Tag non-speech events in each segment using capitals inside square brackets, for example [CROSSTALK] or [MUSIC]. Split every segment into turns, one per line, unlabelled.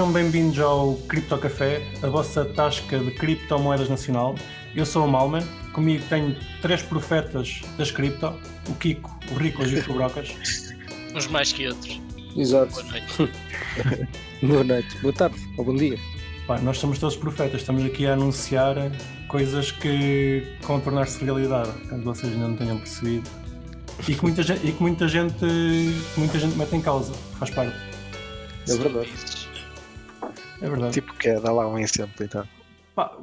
Sejam bem-vindos ao Cripto Café, a vossa tasca de criptomoedas nacional. Eu sou o Malman, comigo tenho três profetas das cripto, o Kiko, o Ricos e o Fubrocas. [LAUGHS]
Uns mais que outros.
Exato.
Boa noite. [LAUGHS]
Boa noite, boa tarde ou bom dia.
Pá, nós somos todos profetas, estamos aqui a anunciar coisas que vão tornar-se realidade, caso vocês ainda não tenham percebido. E que muita gente, e que muita gente, muita gente mete em causa, faz parte.
É verdade.
É verdade.
Tipo que é, dá lá um exemplo então.
Pá,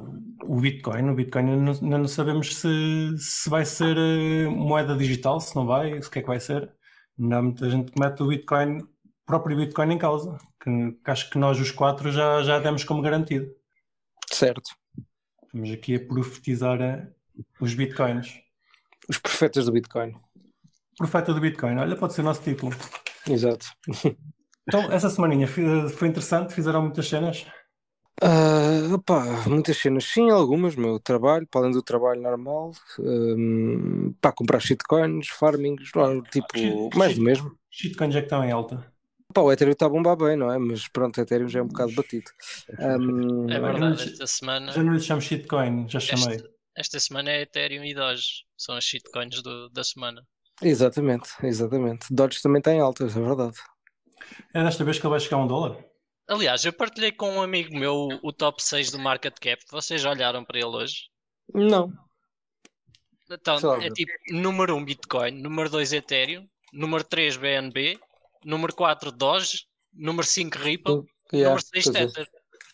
o Bitcoin, o Bitcoin ainda não, não sabemos se, se vai ser eh, moeda digital, se não vai, se o que é que vai ser. Ainda há muita gente que mete o Bitcoin, o próprio Bitcoin em causa, que, que acho que nós os quatro já, já demos como garantido.
Certo.
Estamos aqui a profetizar eh, os Bitcoins.
Os profetas do Bitcoin.
Profeta do Bitcoin, olha, pode ser o nosso título.
Exato. [LAUGHS]
Então, essa semaninha foi interessante, fizeram muitas cenas.
Ah, opá, muitas cenas, sim, algumas, meu trabalho, para além do trabalho normal, hum, para comprar shitcoins, farmings, não, tipo,
Shit-
mais
shit-
do mesmo.
Shitcoins é que estão em alta.
Pá, o Ethereum está a bombar bem, não é? Mas pronto, o Ethereum já é um bocado batido. Hum,
É
Olha,
verdade, esta semana,
Já não lhe chamo shitcoin, já chamei.
esta, esta semana é Ethereum e Doge. São as shitcoins do- da semana.
exatamente, exatamente. Dodge também está em alta, é verdade.
É desta vez que ele vai chegar a um dólar?
Aliás, eu partilhei com um amigo meu o top 6 do market cap. Vocês já olharam para ele hoje?
Não,
Então,
lá,
é tipo número 1 Bitcoin, número 2 Ethereum, número 3 BNB, número 4 Doge, número 5 Ripple,
yeah,
número 6
pois é,
Tether.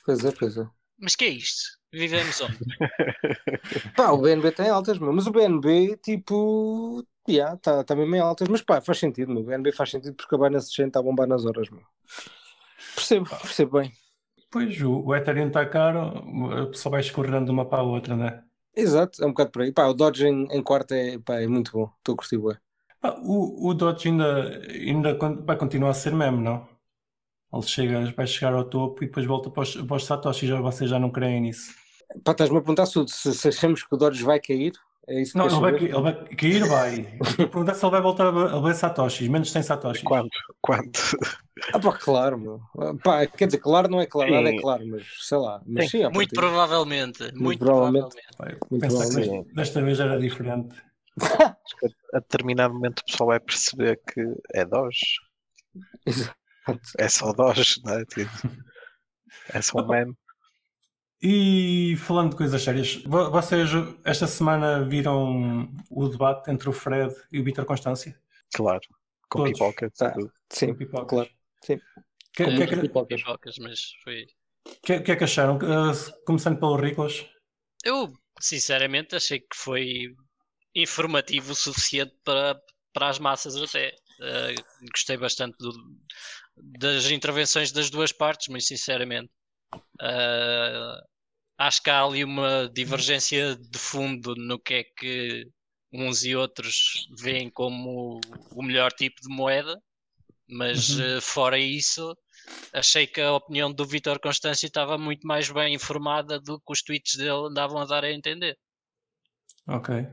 pois é, pois é.
Mas que é isto? Vivemos onde? [LAUGHS]
Pá, o BNB tem altas, mas o BNB, tipo, já, está tá mesmo em altas, mas pá, faz sentido, meu. O BNB faz sentido porque a Binance Chain está a bombar nas horas, meu. Percebo, percebo bem.
Pois, o, o Ethereum está caro, a pessoa vai escorrendo de uma para a outra, né?
Exato, é um bocado por aí. Pá, o Dodge em, em quarto é, pá, é muito bom, estou a curtir.
Pá, o, o Dodge ainda, ainda vai continuar a ser meme, não? Ele chega, vai chegar ao topo e depois volta para os, para os Satoshi, já, vocês já não creem nisso.
Pá, estás-me a perguntar se, se achamos que o Dodge vai cair? É isso que
Não, ele vai, ele vai cair, vai. A perguntar se ele vai voltar a, a ver Satoshis, menos 100 Satoshis.
Quando? Quando?
Ah, pá, claro, meu. Ah, Pá, quer dizer, claro não é claro, nada é
Sim.
claro, mas sei lá. Mas
Sim.
sim, à
Muito provavelmente. Muito,
provavelmente.
provavelmente.
Vai,
Muito
que
provavelmente.
desta, vez era diferente.
A determinado momento o pessoal vai perceber que é Doge. [LAUGHS]
Exato.
É só Doge, não é? Tipo, É só um [LAUGHS] meme.
E falando de coisas sérias, vo- vocês esta semana viram o debate entre o Fred e o Vitor Constância?
Claro. Com
Todos.
pipoca.
Tá.
tudo.
Sim,
Pipocas.
claro. Sim.
Que,
É,
que, que,
pipocas.
pipocas, mas foi.
que, que é que acharam? Uh, começando pelo Ricos.
Eu, sinceramente, achei que foi informativo o suficiente para, para as massas até. Eh, gostei bastante do- das intervenções das duas partes, muito sinceramente. Eh, acho que há ali uma divergência de fundo no que é que uns e outros veem como o melhor tipo de moeda, mas
Uhum.
eh, fora isso, achei que a opinião do Vitor Constâncio estava muito mais bem informada do que os tweets dele andavam a dar a entender.
Ok.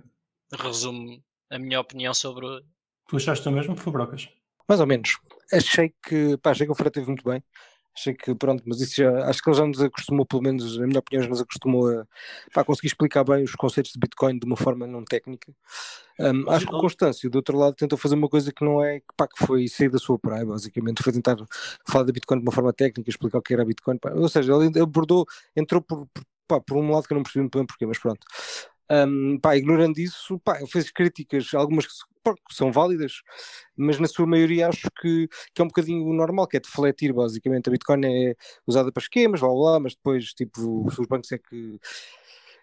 Resumo a minha opinião sobre o.
Tu achaste o mesmo? Fubrocas.
Mais ou menos. Achei que, pá, achei que o Fred teve muito bem. Achei que, pronto, mas isso já, acho que ele já nos acostumou, pelo menos, na minha opinião, já nos acostumou a pá, conseguir explicar bem os conceitos de Bitcoin de uma forma não técnica. Um, acho que o Constâncio, do outro lado, tentou fazer uma coisa que não é, pá, que foi sair da sua praia, basicamente. Foi tentar falar da Bitcoin de uma forma técnica, explicar o que era Bitcoin. pá. Ou seja, ele abordou, entrou por, por, pá, por um lado que eu não percebi muito bem porquê, mas pronto. Um, pá, ignorando isso, pá, fez críticas, algumas que, são válidas, mas na sua maioria acho que, que é um bocadinho normal, que é defletir basicamente. A Bitcoin é usada para esquemas, blá blá, mas depois tipo, os bancos é que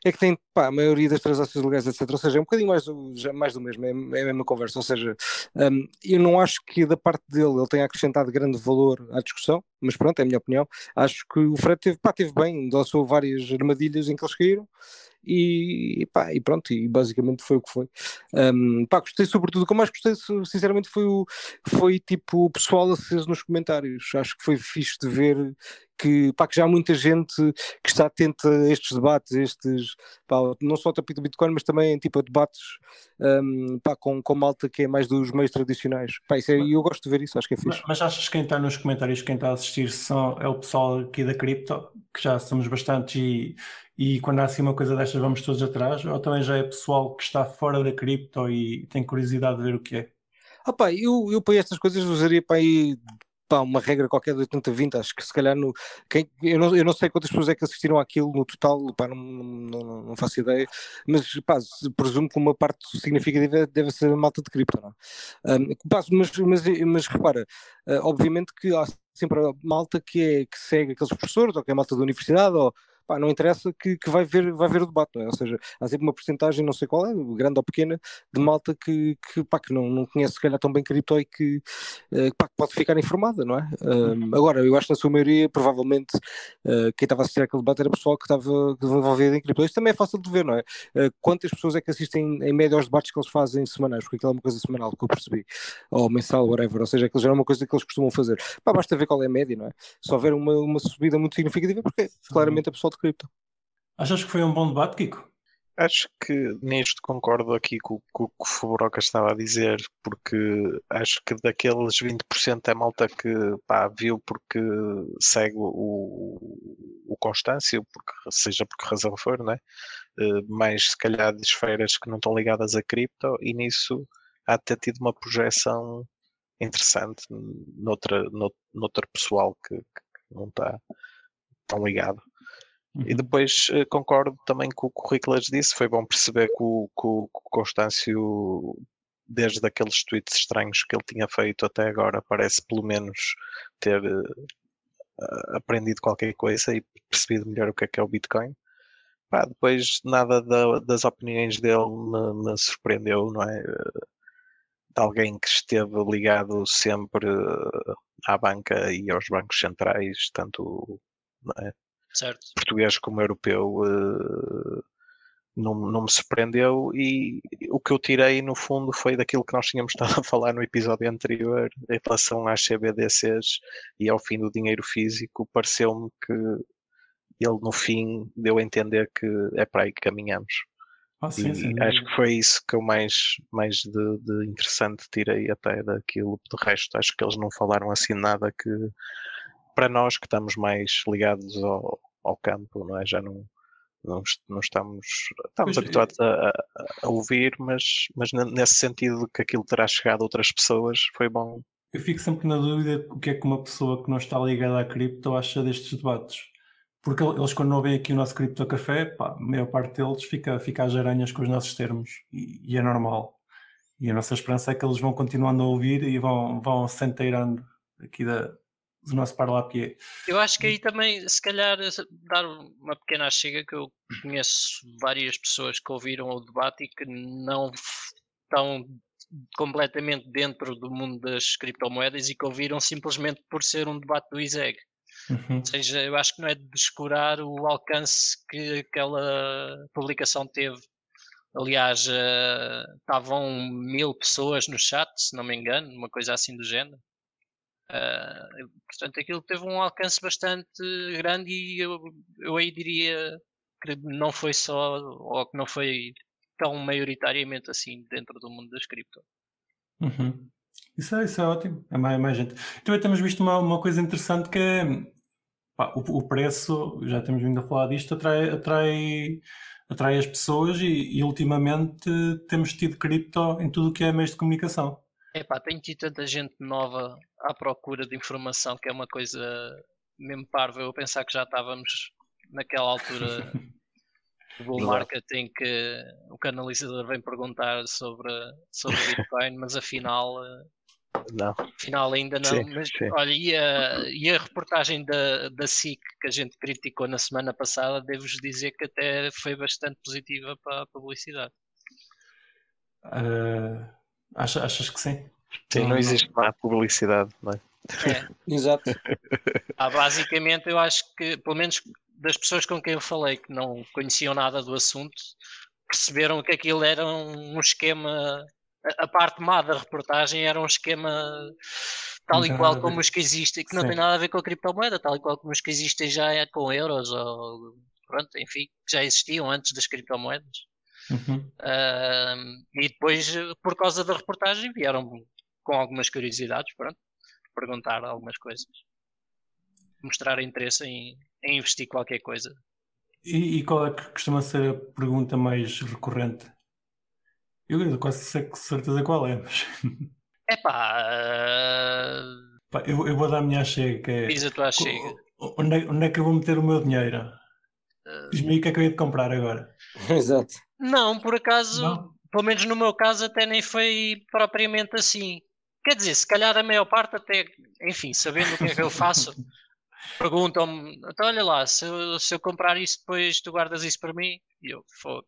é que tem pá, a maioria das transações legais, etc. Ou seja, é um bocadinho mais, do- mais do mesmo, é, é a mesma conversa. Ou seja, um, eu não acho que da parte dele ele tenha acrescentado grande valor à discussão, mas pronto, é a minha opinião. Acho que o Fred teve, pá, teve bem, lançou várias armadilhas em que eles caíram. E, pá, e pronto, e basicamente foi o que foi. Um, pá, gostei sobretudo, o que mais gostei sinceramente foi, o, foi tipo o pessoal aceso nos comentários. Acho que foi fixe de ver que, pá, que já há muita gente que está atenta a estes debates, estes, pá, não só a topic do Bitcoin, mas também tipo a debates um, pá, com, com malta que é mais dos meios tradicionais. Pá, isso é, eu gosto de ver isso, acho que é fixe.
Mas, mas achas que quem está nos comentários, quem está a assistir, são, é o pessoal aqui da cripto, que já somos bastantes e, e quando há assim uma coisa destas vamos todos atrás, ou também já é pessoal que está fora da cripto e tem curiosidade de ver o que é?
Ah, pá, eu, eu para estas coisas usaria para aí pá, uma regra qualquer de 80-20, acho que se calhar no, quem, eu, não, eu não sei quantas pessoas é que assistiram àquilo no total, pá, não, não, não faço ideia, mas pá, presumo que uma parte significativa deve ser a malta de cripto, não é? um, pá, mas, mas, mas repara, uh, obviamente que há sempre a malta que, é, que segue aqueles professores, ou que é a malta da universidade, ou pá, não interessa que, que vai, ver, vai ver o debate, não é? Ou seja, há sempre uma porcentagem, não sei qual é, grande ou pequena, de malta que, que, pá, que não, não conhece se calhar tão bem cripto e que, uh, pá, que pode ficar informada, não é? Uh, agora, eu acho que na sua maioria, provavelmente, uh, quem estava a assistir aquele debate era pessoal que estava envolvido em cripto. Isto também é fácil de ver, não é? quantas pessoas é que assistem em média aos debates que eles fazem semanais, porque aquilo é uma coisa semanal que eu percebi, ou mensal, whatever, ou seja, aquilo já é uma coisa que eles costumam fazer. Pá, basta ver qual é a média, não é? Se houver uma, uma subida muito significativa, porque claramente é pessoal de cripto.
Achas que foi um bom debate, Kiko?
Acho que nisto concordo aqui com, com o que o Fubroca estava a dizer, porque acho que daqueles 20% é malta que pá, viu porque segue o, o Constâncio, porque, seja por que razão for, né? Uh, mais se calhar de esferas que não estão ligadas a cripto, e nisso há de ter tido uma projeção interessante noutra, noutra pessoal que, que não está tão ligado. E uhum. depois eh, concordo também com o que o disse, foi bom perceber que o, que o Constâncio, desde aqueles tweets estranhos que ele tinha feito até agora, parece pelo menos ter uh, aprendido qualquer coisa e percebido melhor o que é que é o Bitcoin. Pá, depois nada da, das opiniões dele me, me, surpreendeu, não é? De alguém que esteve ligado sempre à banca e aos bancos centrais, tanto é?
Certo.
português como europeu, uh, não, não me surpreendeu. E o que eu tirei, no fundo, foi daquilo que nós tínhamos [LAUGHS] estado a falar no episódio anterior, em relação às CBDCs e ao fim do dinheiro físico. Pareceu-me que ele, no fim, deu a entender que é para aí que caminhamos.
Ah, sim, sim.
acho que foi isso que eu mais, mais de, de, interessante tirei até daquilo. De resto, acho que eles não falaram assim nada que para nós que estamos mais ligados ao, ao campo, não é? Já não, não, não estamos, estamos pois habituados a, a, ouvir, mas, mas nesse sentido que aquilo terá chegado a outras pessoas, foi bom.
Eu fico sempre na dúvida o que é que uma pessoa que não está ligada à cripto acha destes debates. Porque eles, quando não veem aqui o nosso Cripto Café, pá, a maior parte deles fica, fica às aranhas com os nossos termos. E, e, é normal. E a nossa esperança é que eles vão continuando a ouvir e vão, vão se inteirando aqui da, do nosso parlapié.
Eu acho que aí também, se calhar, dar uma pequena chega que eu conheço várias pessoas que ouviram o debate e que não estão completamente dentro do mundo das criptomoedas e que ouviram simplesmente por ser um debate do ISEG. Uhum. Ou seja, eu acho que não é de descurar o alcance que aquela publicação teve. Aliás, uh, estavam mil pessoas no chat, se não me engano, uma coisa assim do género. Uh, portanto, aquilo teve um alcance bastante grande e eu, eu aí diria que não foi só, ou que não foi tão maioritariamente assim dentro do mundo das cripto.
Uhum. Isso, é, isso é ótimo, é mais, mais gente. Também temos visto uma, uma coisa interessante que é pá, o, o, preço, já temos vindo a falar disto, atrai, atrai, atrai as pessoas e, e ultimamente temos tido cripto em tudo o que é meios de comunicação.
Epá, tenho tido tanta gente nova à procura de informação que é uma coisa mesmo parva. Eu pensar que já estávamos naquela altura [LAUGHS] do bull market em que o canalizador vem perguntar sobre, sobre Bitcoin, mas afinal.
Não.
Afinal ainda não. Sim, mas sim. olha, e a, e a reportagem da, da SIC que a gente criticou na semana passada, devo-vos dizer que até foi bastante positiva para a publicidade.
Uh, Achas, achas que sim?
Sim, não, não existe má publicidade, não é?
É.
Exato. [LAUGHS]
Ah, basicamente, eu acho que, pelo menos das pessoas com quem eu falei que não conheciam nada do assunto, perceberam que aquilo era um esquema. A parte má da reportagem era um esquema tal e qual como os que existem, que não
Sim.
tem nada a ver com a criptomoeda, tal e qual como os que existem já é com euros ou pronto, enfim, que já existiam antes das criptomoedas.
Uhum.
Ahm, e depois, por causa da reportagem, vieram com algumas curiosidades, pronto, perguntar algumas coisas, mostrar interesse em, em investir qualquer coisa.
E, e qual é que costuma ser a pergunta mais recorrente? Eu quase sei com certeza qual é, mas [LAUGHS]
Epá, ah,
pá, eu, eu vou dar a minha chega, que é
diz a tua chega.
onde, é onde é que eu vou meter o meu dinheiro?
Ah,
Diz-me aí o que é que eu ia de comprar agora. [LAUGHS]
Exato.
Não, por acaso,
Não?
pelo menos no meu caso, até nem foi propriamente assim. Quer dizer, se calhar a maior parte até, enfim, sabendo o que é que eu faço, [LAUGHS] perguntam-me, então olha lá, se eu, se eu comprar isto depois tu guardas isso para mim? E eu, fogo.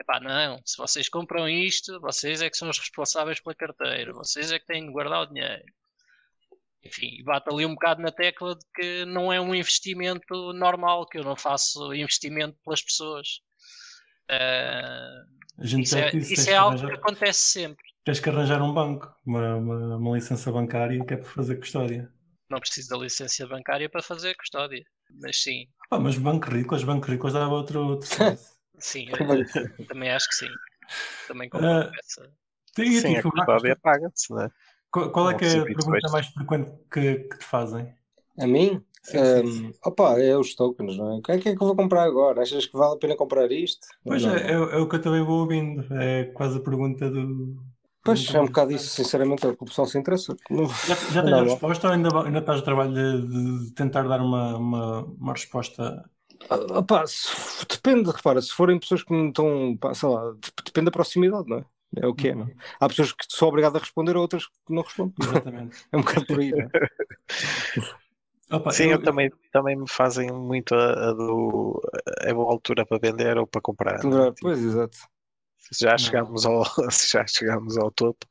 Epá, não, se vocês compram isto, vocês é que são os responsáveis pela carteira, vocês é que têm de guardar o dinheiro. Enfim, bate ali um bocado na tecla de que não é um investimento normal, que eu não faço investimento pelas pessoas. Ah,
A gente
isso é, isso é
que
algo que
arranjar-
acontece sempre.
Tens que arranjar um banco, uma, uma, uma licença bancária que é para fazer custódia.
Não preciso da licença bancária para fazer custódia. Mas sim,
Ah, mas banco rícolas, banco rícolas dava outro, outro [LAUGHS]
sim,
é
eu também acho que sim. Também concordo com essa.
Tem
Sim, a
tipo,
custódia paga-se, né?
qual, qual é que é a
Não
pergunta mais frequente que, que te fazem?
A mim?
Sim, sim, sim.
Opa, é os tokens, não é? O que é que é que eu vou comprar agora? Achas que vale a pena comprar isto?
Pois
Não.
é, é, é o que eu também vou ouvindo. É quase a pergunta do.
Pois, é um bocado isso, sinceramente, é o que o pessoal se interessa. Não-
Já, já [LAUGHS] tens a resposta ou ainda, ainda estás a trabalho de, de tentar dar uma, uma, uma resposta?
Opa, se- depende, repara, se forem pessoas que não estão, pá, sei lá, dep- depende da proximidade, não é? É o que é, não é? Há pessoas que são obrigadas a responder, outras que não respondem.
Exatamente. [LAUGHS]
É um bocado por aí, é? [LAUGHS]
Opa,
Sim, eu, também, também me fazem muito a, a do é boa altura para vender ou para comprar. né?
Lembrar-
Tipo,
Pois, exato.
já chegámos ao [LAUGHS] já chegámos ao topo.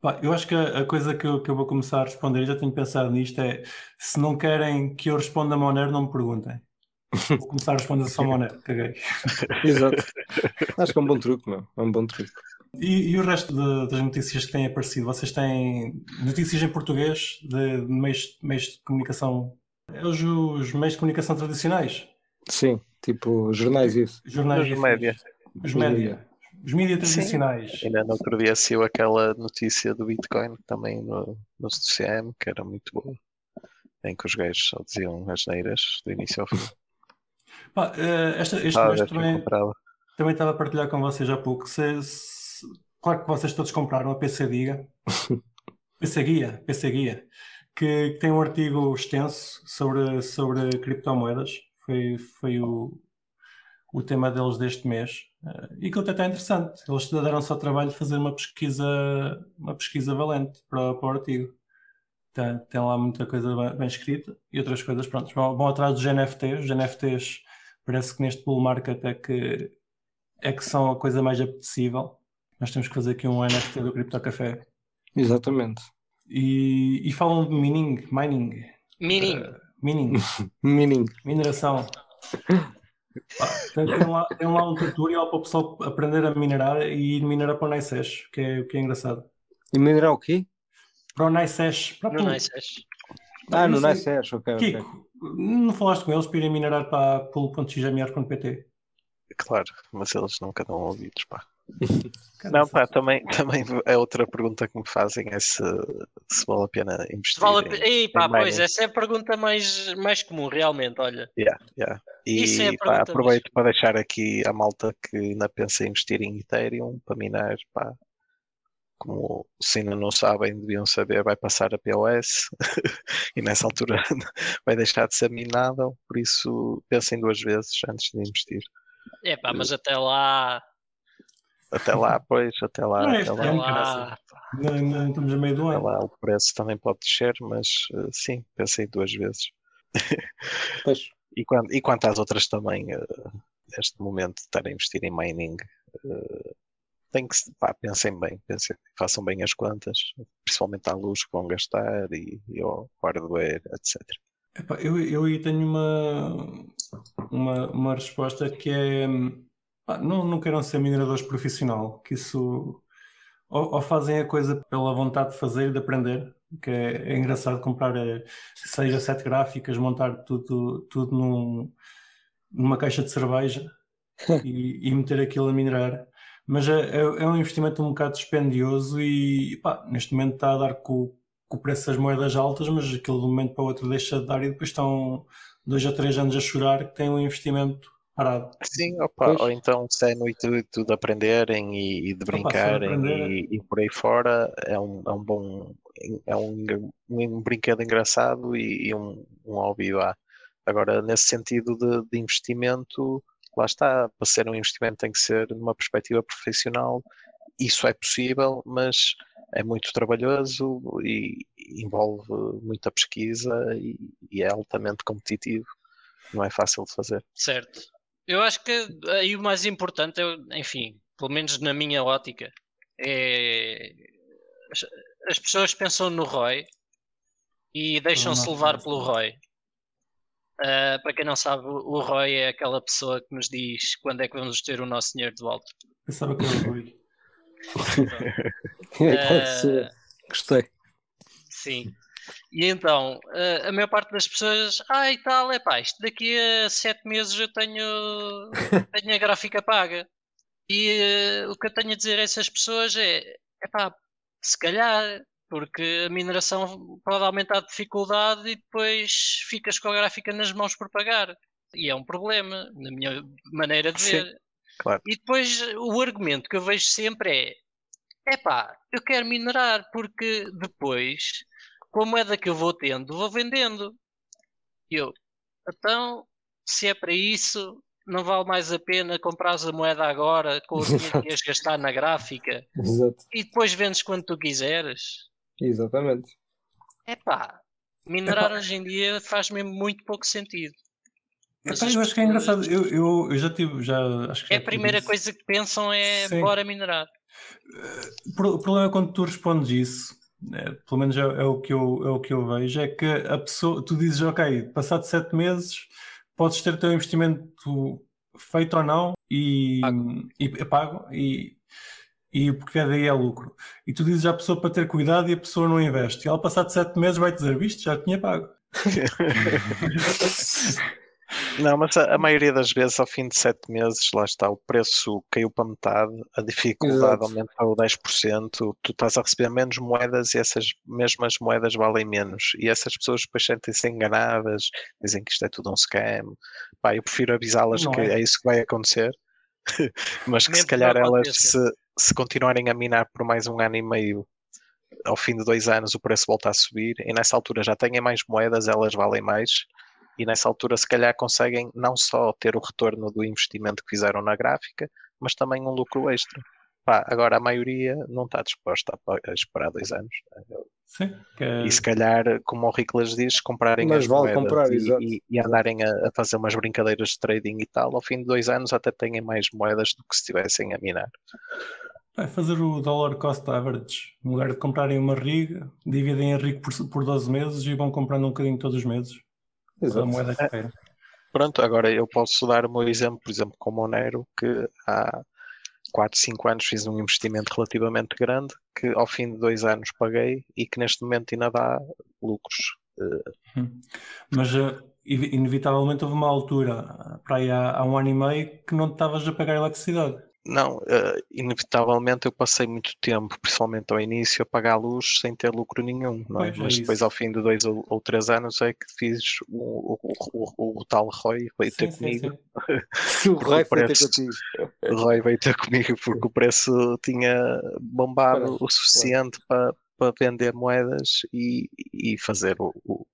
Pá, eu acho que a, a coisa que eu, que eu vou começar a responder, e já tenho pensado nisto, é se não querem que eu responda a Monero, não me perguntem. [LAUGHS] Vou começar a responder só a Monero, caguei.
Exato. Acho que é um bom truque, não? É um bom truque.
E, e o resto de- das notícias que têm aparecido? Vocês têm notícias em português de, de meios, meios de comunicação? É Os, os meios de comunicação tradicionais?
Sim, tipo jornais e isso.
Jornais
Os média.
Os média. Os mídias tradicionais.
Ainda no outro dia saiu aquela notícia do Bitcoin também no, no CM, que era muito boa. Em que os gajos só diziam as neiras do início ao fim.
Pá, eh, esta, este
Ah,
também, também estava a partilhar com vocês há pouco. Se- se- claro que vocês todos compraram a PC Diga. [LAUGHS] PC Guia, PC Guia, que, que tem um artigo extenso sobre, sobre criptomoedas. Foi, foi o, o tema deles deste mês. Eh, e que até está interessante. Eles deram-se ao trabalho de fazer uma pesquisa, uma pesquisa valente para, para o artigo. Tem, tem lá muita coisa bem, bem escrita e outras coisas, pronto, vão, vão atrás dos NFTs. Os NFTs parece que neste bull market é que, é que são a coisa mais apetecível. Nós temos que fazer aqui um NFT do Crypto Café.
Exatamente.
E, e falam de mining, mining,
Mining.
eh, mining, [LAUGHS]
Mining.
mineração. Pá, tem, tem lá, tem lá um tutorial para o pessoal aprender a minerar e ir minerar para o NiceHash, que é, que é engraçado.
E minerar o quê?
Para o NiceHash. Para
No
tu-
Nice Hash.
Ah, no
sei.
Nice Hash, ok.
Kiko, não falaste com eles para irem minerar para pool.xmr.pt?
Claro, mas eles nunca dão ouvidos, pá.
Cara,
Não, pá, também, [LAUGHS] também é outra pergunta que me fazem é se, se vale a pena investir.
Vale a
em-
Ei, pá,
em
pois, essa é a pergunta mais, mais comum, realmente, olha.
Yeah, yeah. E
Isso é a
pá, aproveito para deixar aqui a malta que ainda pensa em investir em Ethereum para minar, pá. Como se ainda não sabem, deviam saber, vai passar a POS [LAUGHS] e nessa altura [LAUGHS] vai deixar de ser minável, por isso pensem duas vezes antes de investir.
É pá, mas até lá.
Até lá, pois, até lá,
Não é
até lá,
Até
ano,
lá.
Não, não estamos a meio do
até
ano.
lá o preço também pode descer, mas eh, sim, pensem duas vezes. [LAUGHS]
Pois.
E quanto, e quanto às outras também, eh, neste momento, de estar a investir em mining, eh, tem que, se- pá, pensem bem, pensem, façam bem as contas, principalmente à luz que vão gastar e, e ao hardware, etc.
Epá, eu, eu aí tenho uma, uma, uma resposta que é não, não queiram ser mineradores profissional, que isso ou, ou fazem a coisa pela vontade de fazer e de aprender que é, é engraçado comprar 6 a 7 gráficas, montar tudo, tudo num, numa caixa de cerveja [LAUGHS] e, e, meter aquilo a minerar. Mas é, é, é, um investimento um bocado dispendioso e pá, neste momento está a dar com, com o preço das moedas altas, mas aquilo de um momento para o outro deixa de dar e depois estão dois ou três anos a chorar que tem um investimento parado.
Sim, opa, ou então se é no intuito de aprenderem e, e de brincarem opa, e, e, por aí fora, é um, é um bom, é um, um brinquedo engraçado e, e um, um hobby lá. Agora, nesse sentido de, de, investimento, lá está, para ser um investimento tem que ser numa perspectiva profissional, isso é possível, mas é muito trabalhoso e envolve muita pesquisa e, e é altamente competitivo. Não é fácil de fazer.
Certo. Eu acho que aí o mais importante, é, enfim, pelo menos na minha ótica, é as pessoas pensam no ROI e deixam-se levar pelo ROI. Uh, para quem não sabe, o ROI é aquela pessoa que nos diz quando é que vamos ter o nosso dinheiro de volta.
Pensava que era o Rui. [LAUGHS]
uh, [LAUGHS] Gostei.
Sim. E então, uh, a maior parte das pessoas, ah e tal, é pá, isto daqui a sete meses eu tenho, [LAUGHS] tenho a gráfica paga. E o que eu tenho a dizer a essas pessoas é, é pá, se calhar, porque a mineração pode aumentar a dificuldade e depois ficas com a gráfica nas mãos por pagar. E é um problema, na minha maneira de ver.
claro.
E depois o argumento que eu vejo sempre é: é pá, eu quero minerar, porque depois, com a moeda que eu vou tendo, vou vendendo. E eu, então, se é para isso, não vale mais a pena comprar a moeda agora com o dinheiro que ias gastar na gráfica
Exato.
e depois vendes quando tu quiseres.
Exatamente.
É pá, minerar Epá. hoje em dia faz mesmo muito pouco sentido.
Epá, eu acho que é engraçado. Eu, eu, eu já tive. Já, acho que
é a primeira coisa que pensam é Sim. bora minerar.
O problema é quando tu respondes isso, é, pelo menos é, é, o que eu, é o que eu vejo, é que a pessoa, tu dizes, ok, passado sete meses podes ter o teu investimento feito ou não e pago, e, é pago e, e porque daí é lucro. E tu dizes à pessoa para ter cuidado e a pessoa não investe. E ela, passado sete meses, vai dizer: Viste, já tinha pago. [LAUGHS]
Não, mas a, a, maioria das vezes, ao fim de sete meses, lá está, o preço caiu para metade, a dificuldade Exato. aumentou 10%, tu estás a receber menos moedas e essas mesmas moedas valem menos. E essas pessoas depois sentem-se enganadas, dizem que isto é tudo um scam. Pá, eu prefiro avisá-las que é. é. isso que vai acontecer, [LAUGHS] mas que se calhar elas, se, se continuarem a minar por mais um ano e meio, ao fim de dois anos o preço volta a subir e nessa altura já têm mais moedas, elas valem mais e nessa altura se calhar conseguem não só ter o retorno do investimento que fizeram na gráfica, mas também um lucro extra. Pá, agora a maioria não está disposta a esperar dois anos.
Né? Sim,
é... E se calhar, como o Riclas diz, comprarem
mas
as
vale comprar,
e, e, e, andarem a, a, fazer umas brincadeiras de trading e tal, ao fim de dois anos até têm mais moedas do que se estivessem a minar.
Vai fazer o dollar cost average. No lugar de comprarem uma rig, dividem a rig por, por 12 meses e vão comprando um bocadinho todos os meses.
Exato.
A moeda que é.
Pronto, agora eu posso dar o meu exemplo, por exemplo, com o Monero, que há 4, 5 anos fiz um investimento relativamente grande, que ao fim de dois anos paguei e que neste momento ainda dá lucros.
Eh, hum. Mas uh, inevitavelmente houve uma altura, para aí há, há um ano e meio, que não estavas a pagar eletricidade.
Não, uh, inevitavelmente eu passei muito tempo, principalmente ao início, a pagar a luz sem ter lucro nenhum, não é? Pois Mas é depois, ao fim de dois ou, ou, três anos, é que fiz o, o, o, o tal Roy veio sim, ter sim, comigo.
Sim. [LAUGHS] o Roy veio ter contigo.
O Roy veio ter comigo porque o preço tinha bombado o suficiente para, para vender moedas e, e fazer o, o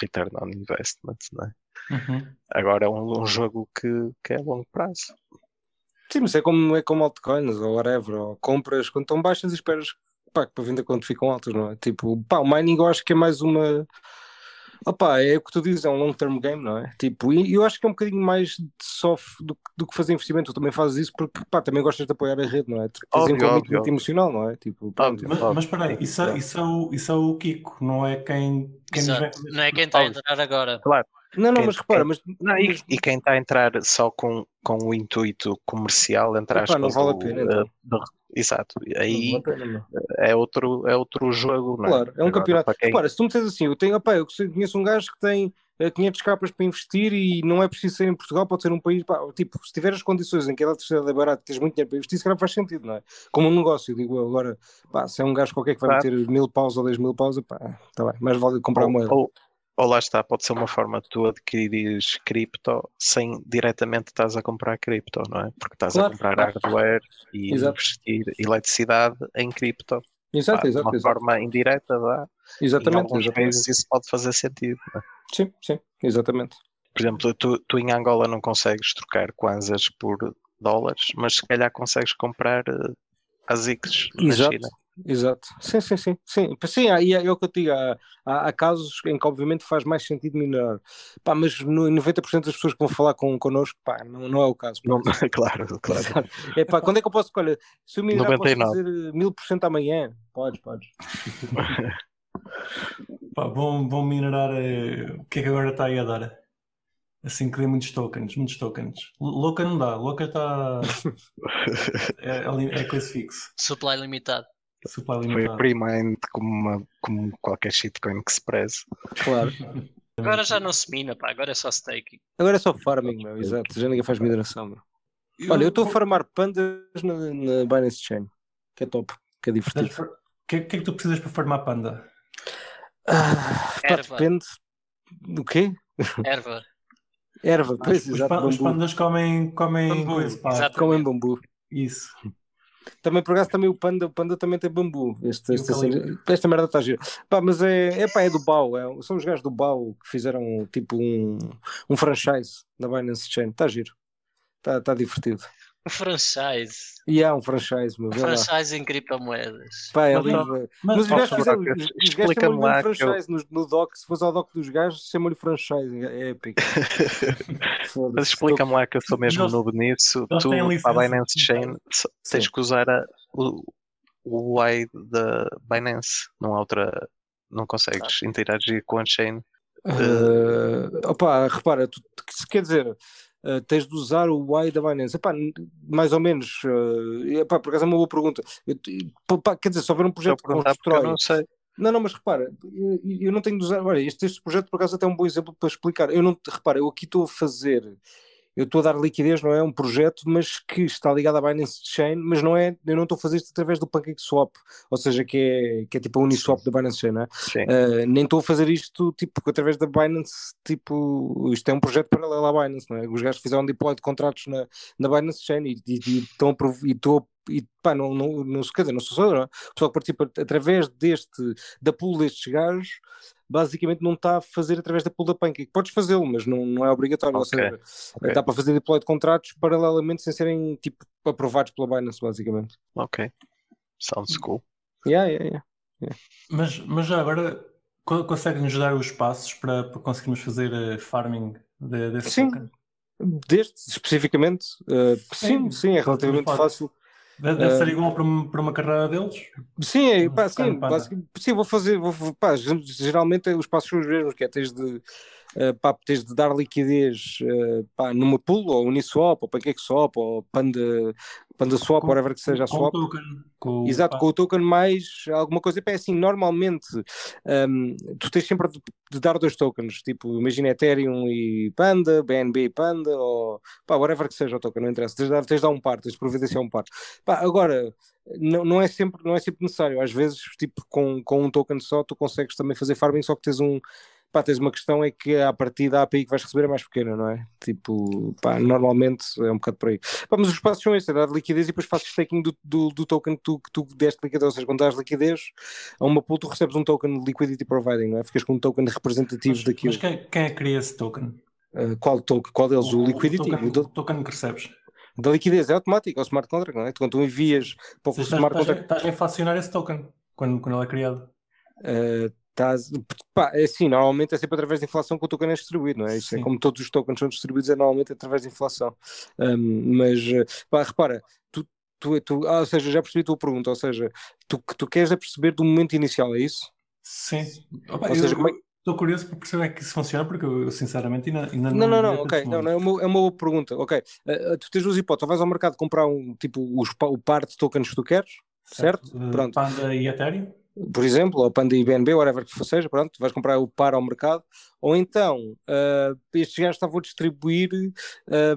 return on investment, não é?
Uhum.
Agora é um, um jogo que, que é a longo prazo.
Sim, mas é como, é como altcoins ou whatever, ou compras quando estão baixas e esperas pá, para vender quando ficam altas, não é? Tipo, pá, o mining eu acho que é mais uma. Opa, é o que tu dizes, é um long term game, não é? Tipo, e eu acho que é um bocadinho mais soft do, do que fazer investimento. Tu também fazes isso porque pá, também gostas de apoiar a rede, não é? Tens um commitment emocional, não é? Tipo,
pronto, mas, mas espera aí, isso, é, isso, é o, isso é o Kiko, não é quem, quem
Exato. Não é quem está a entrar agora.
Claro.
Não, não,
Quem-
mas repara, mas,
Não, e,
mas-
e quem está a entrar só com, com o intuito comercial, entre
Epá, não
aspas,
vale a pena,
eh,
então.
do- exato,
não
aí
vale pena,
é outro, é outro jogo, não é?
Claro, é um
Agora,
campeonato.
Quem,
Repara, se tu me disseres assim, eu tenho, opá, eu conheço um gajo que tem eh, 500 capas para investir e não é preciso ser em Portugal, pode ser um país, pá, tipo, se tiver as condições em que a eletricidade é barata tens muito dinheiro para investir, se calhar faz sentido, não é? Como um negócio, digo agora, pá, se é um gajo qualquer que vai
Claro.
meter mil paus ou 10 mil paus, pá, tá bem, mais vale comprar
ou,
moeda.
ou, ou lá está, pode ser uma forma de tu adquirires cripto sem diretamente estás a comprar cripto, não é? Porque estás
Claro,
a comprar hardware e
Exato.
investir eletricidade em cripto.
Exato,
Pá, de
exato,
uma
exato.
forma indireta, dá. em
Exatamente,
alguns
exatamente.
países isso pode fazer sentido. é?
Sim, sim, exatamente.
Por exemplo, tu, tu em Angola não consegues trocar kwanzas por dólares, mas se calhar consegues comprar uh, ASICs na
Exato.
China.
Exato, sim, sim, sim, sim, sim há- e é, é o que eu te digo, há, há, há casos em que obviamente faz mais sentido minerar, pá, mas no, 90% das pessoas que vão falar com, connosco, pá, não, não é o caso.
Não, [LAUGHS] claro, claro.
É pá, quando é que eu posso, olha, se eu minerar posso
99.
fazer mil por cento amanhã? Podes, podes. [LAUGHS]
Pá, vão, vão minerar. eh, o que é que agora está aí a dar? Assim que dê muitos tokens, muitos tokens. Louca não dá, louca está. [LAUGHS] é, é é coisa fixe.
Supply limitado.
Supply
Foi
limitado.
pre-mined como, uma- como qualquer shitcoin que se preze.
Claro. [LAUGHS]
Agora já não se mina, pá, agora é só staking.
Agora é só farming, meu, exato, já ninguém faz mineração, meu. Olha, eu estou a farmar pandas na, na Binance Chain, que é top, que é divertido.
O que, é- que é que tu precisas para farmar panda?
Ah, pá, depende. O quê?
Erva.
Erva, pois,
os,
exato,
os pandas comem, comem
Bambu,
coisa, pá.
exato.
Comem bambu.
Isso.
Também por acaso também o panda, o panda também tem bambu. Este,
E
esta,
eucalipto.
cena- esta merda está gira. Pá, mas é, é pá, é do BAU. É, são os gajos do BAU que fizeram tipo um, um franchise na Binance Chain. Está giro. Está tá divertido.
Um franchise.
E há um franchise, meu.
Um
vê lá.
franchise em criptomoedas.
Pá, é lindo.
Mas,
Mas os gajos chamam-lhe
lá
mesmo
que eu-
franchise. No, no doc, se fosse ao doc dos gajos, chamam-lhe franchise. É épico. [LAUGHS]
Mas explica-me lá que eu sou mesmo noob nisso. Tu, a. Binance Chain, só- tens
Sim.
que usar a- o, o UI da Binance. Não há outra. Não consegues interagir com a chain.
Uh, opa, repara, tu, quer dizer, uh, tens de usar o Y da Binance. Epá, mais ou menos. Uh, epá, por acaso é uma boa pergunta. Eu, pá, pá, quer dizer, se houver um projeto que constrói.
não sei.
Não, não, mas repara, eu, eu não tenho de usar. Olha, este, este projeto por acaso até é um bom exemplo para explicar. Eu não, repara, eu aqui estou a fazer. Eu estou a dar liquidez, não é um projeto, mas que está ligado à Binance Chain, mas não é, eu não estou a fazer isto através do PancakeSwap, ou seja, que é, que é tipo a Uniswap da Binance Chain, não é?
Sim.
Uh, nem estou a fazer isto tipo através da Binance, tipo, isto é um projeto paralelo à Binance, não é? Os gajos fizeram deploy de contratos na, na Binance Chain e, e, e e estou e pá, não, não, não, quer dizer, não sou só é? o pessoal que participa através deste, da pool destes gajos, basicamente não está a fazer através da pool da Pancake. Podes fazê-lo, mas não, não é obrigatório. Ou
Ok,
seja,
ok.
dá para fazer deploy de contratos paralelamente sem serem tipo aprovados pela Binance, basicamente.
Ok. Sounds cool.
Yeah, yeah, yeah.
Mas, mas já agora co- consegue-nos dar os passos para, para conseguirmos fazer eh, farming de, desse
Sim.
token?
Deste especificamente, uh, sim,
Sim.
sim, é relativamente fácil.
Deve, ser igual para, uma- para uma carreira deles?
Sim, é, pá, sim, sim, vou fazer, vou- pá, geralmente os passos são os mesmos, que é tens de, eh, pá, tens de dar liquidez eh, pá, numa pool, ou Uniswap, ou PancakeSwap, ou Panda, Panda Swap,
Com-
whatever que seja a
com o
swap.
token. Com
Exato,
pá,
com o token mais alguma coisa. É assim, normalmente hum, tu tens sempre de, de dar dois tokens, tipo, imagina Ethereum e Panda, BNB e Panda, ou pá, whatever que seja o token, não interessa. Tens de dar, tens de dar um par, tens de providenciar um par. Pá, agora, não, não, é sempre, não é sempre necessário. Às vezes, tipo, com, com um token só, tu consegues também fazer farming, só que tens um. Pá, tens uma questão é que a partida a API que vais receber é mais pequena, não é? Tipo, pá, normalmente é um bocado por aí. Pá, mas os passos são estes, é dar liquidez e depois fazes staking do, do, do token que tu, que tu deste liquidez, ou seja, quando dás liquidez a uma pool tu recebes um token de liquidity providing, não é? Ficas com um token representativo
mas,
daquilo.
mas quem, quem é que cria esse token?
Uh, qual, token, qual deles? O, liquidity?
token,
O do-
o token que recebes.
da liquidez é automático, é o smart contract, não é? Quando tu envias para o smart
estás,
contract,
estás a inflacionar esse token quando, quando ele é criado.
uh, estás- pá, é assim, normalmente é sempre através de inflação que o token é distribuído, não é? Isso é como todos os tokens são distribuídos, é normalmente através de inflação. Um, mas, pá, repara, tu, tu, tu, ah, ou seja, já percebi a tua pergunta, ou seja, tu, que tu queres é perceber do momento inicial, é isso?
Sim. Opa,
Ou seja,
eu,
como é-
Estou curioso para perceber que isso funciona, porque eu, sinceramente ainda, ainda
não. Não, não, não, ok. Não, não, é, uma, é uma boa pergunta. Ok. Uh, tu tens duas hipóteses. Vais ao mercado comprar um tipo os, o par de tokens que tu queres, certo? certo?
Pronto. Panda e Ethereum?
Por exemplo, ou Panda e BNB, whatever que seja, pronto, vais comprar o par ao mercado, ou então uh, estes gajos estavam a distribuir,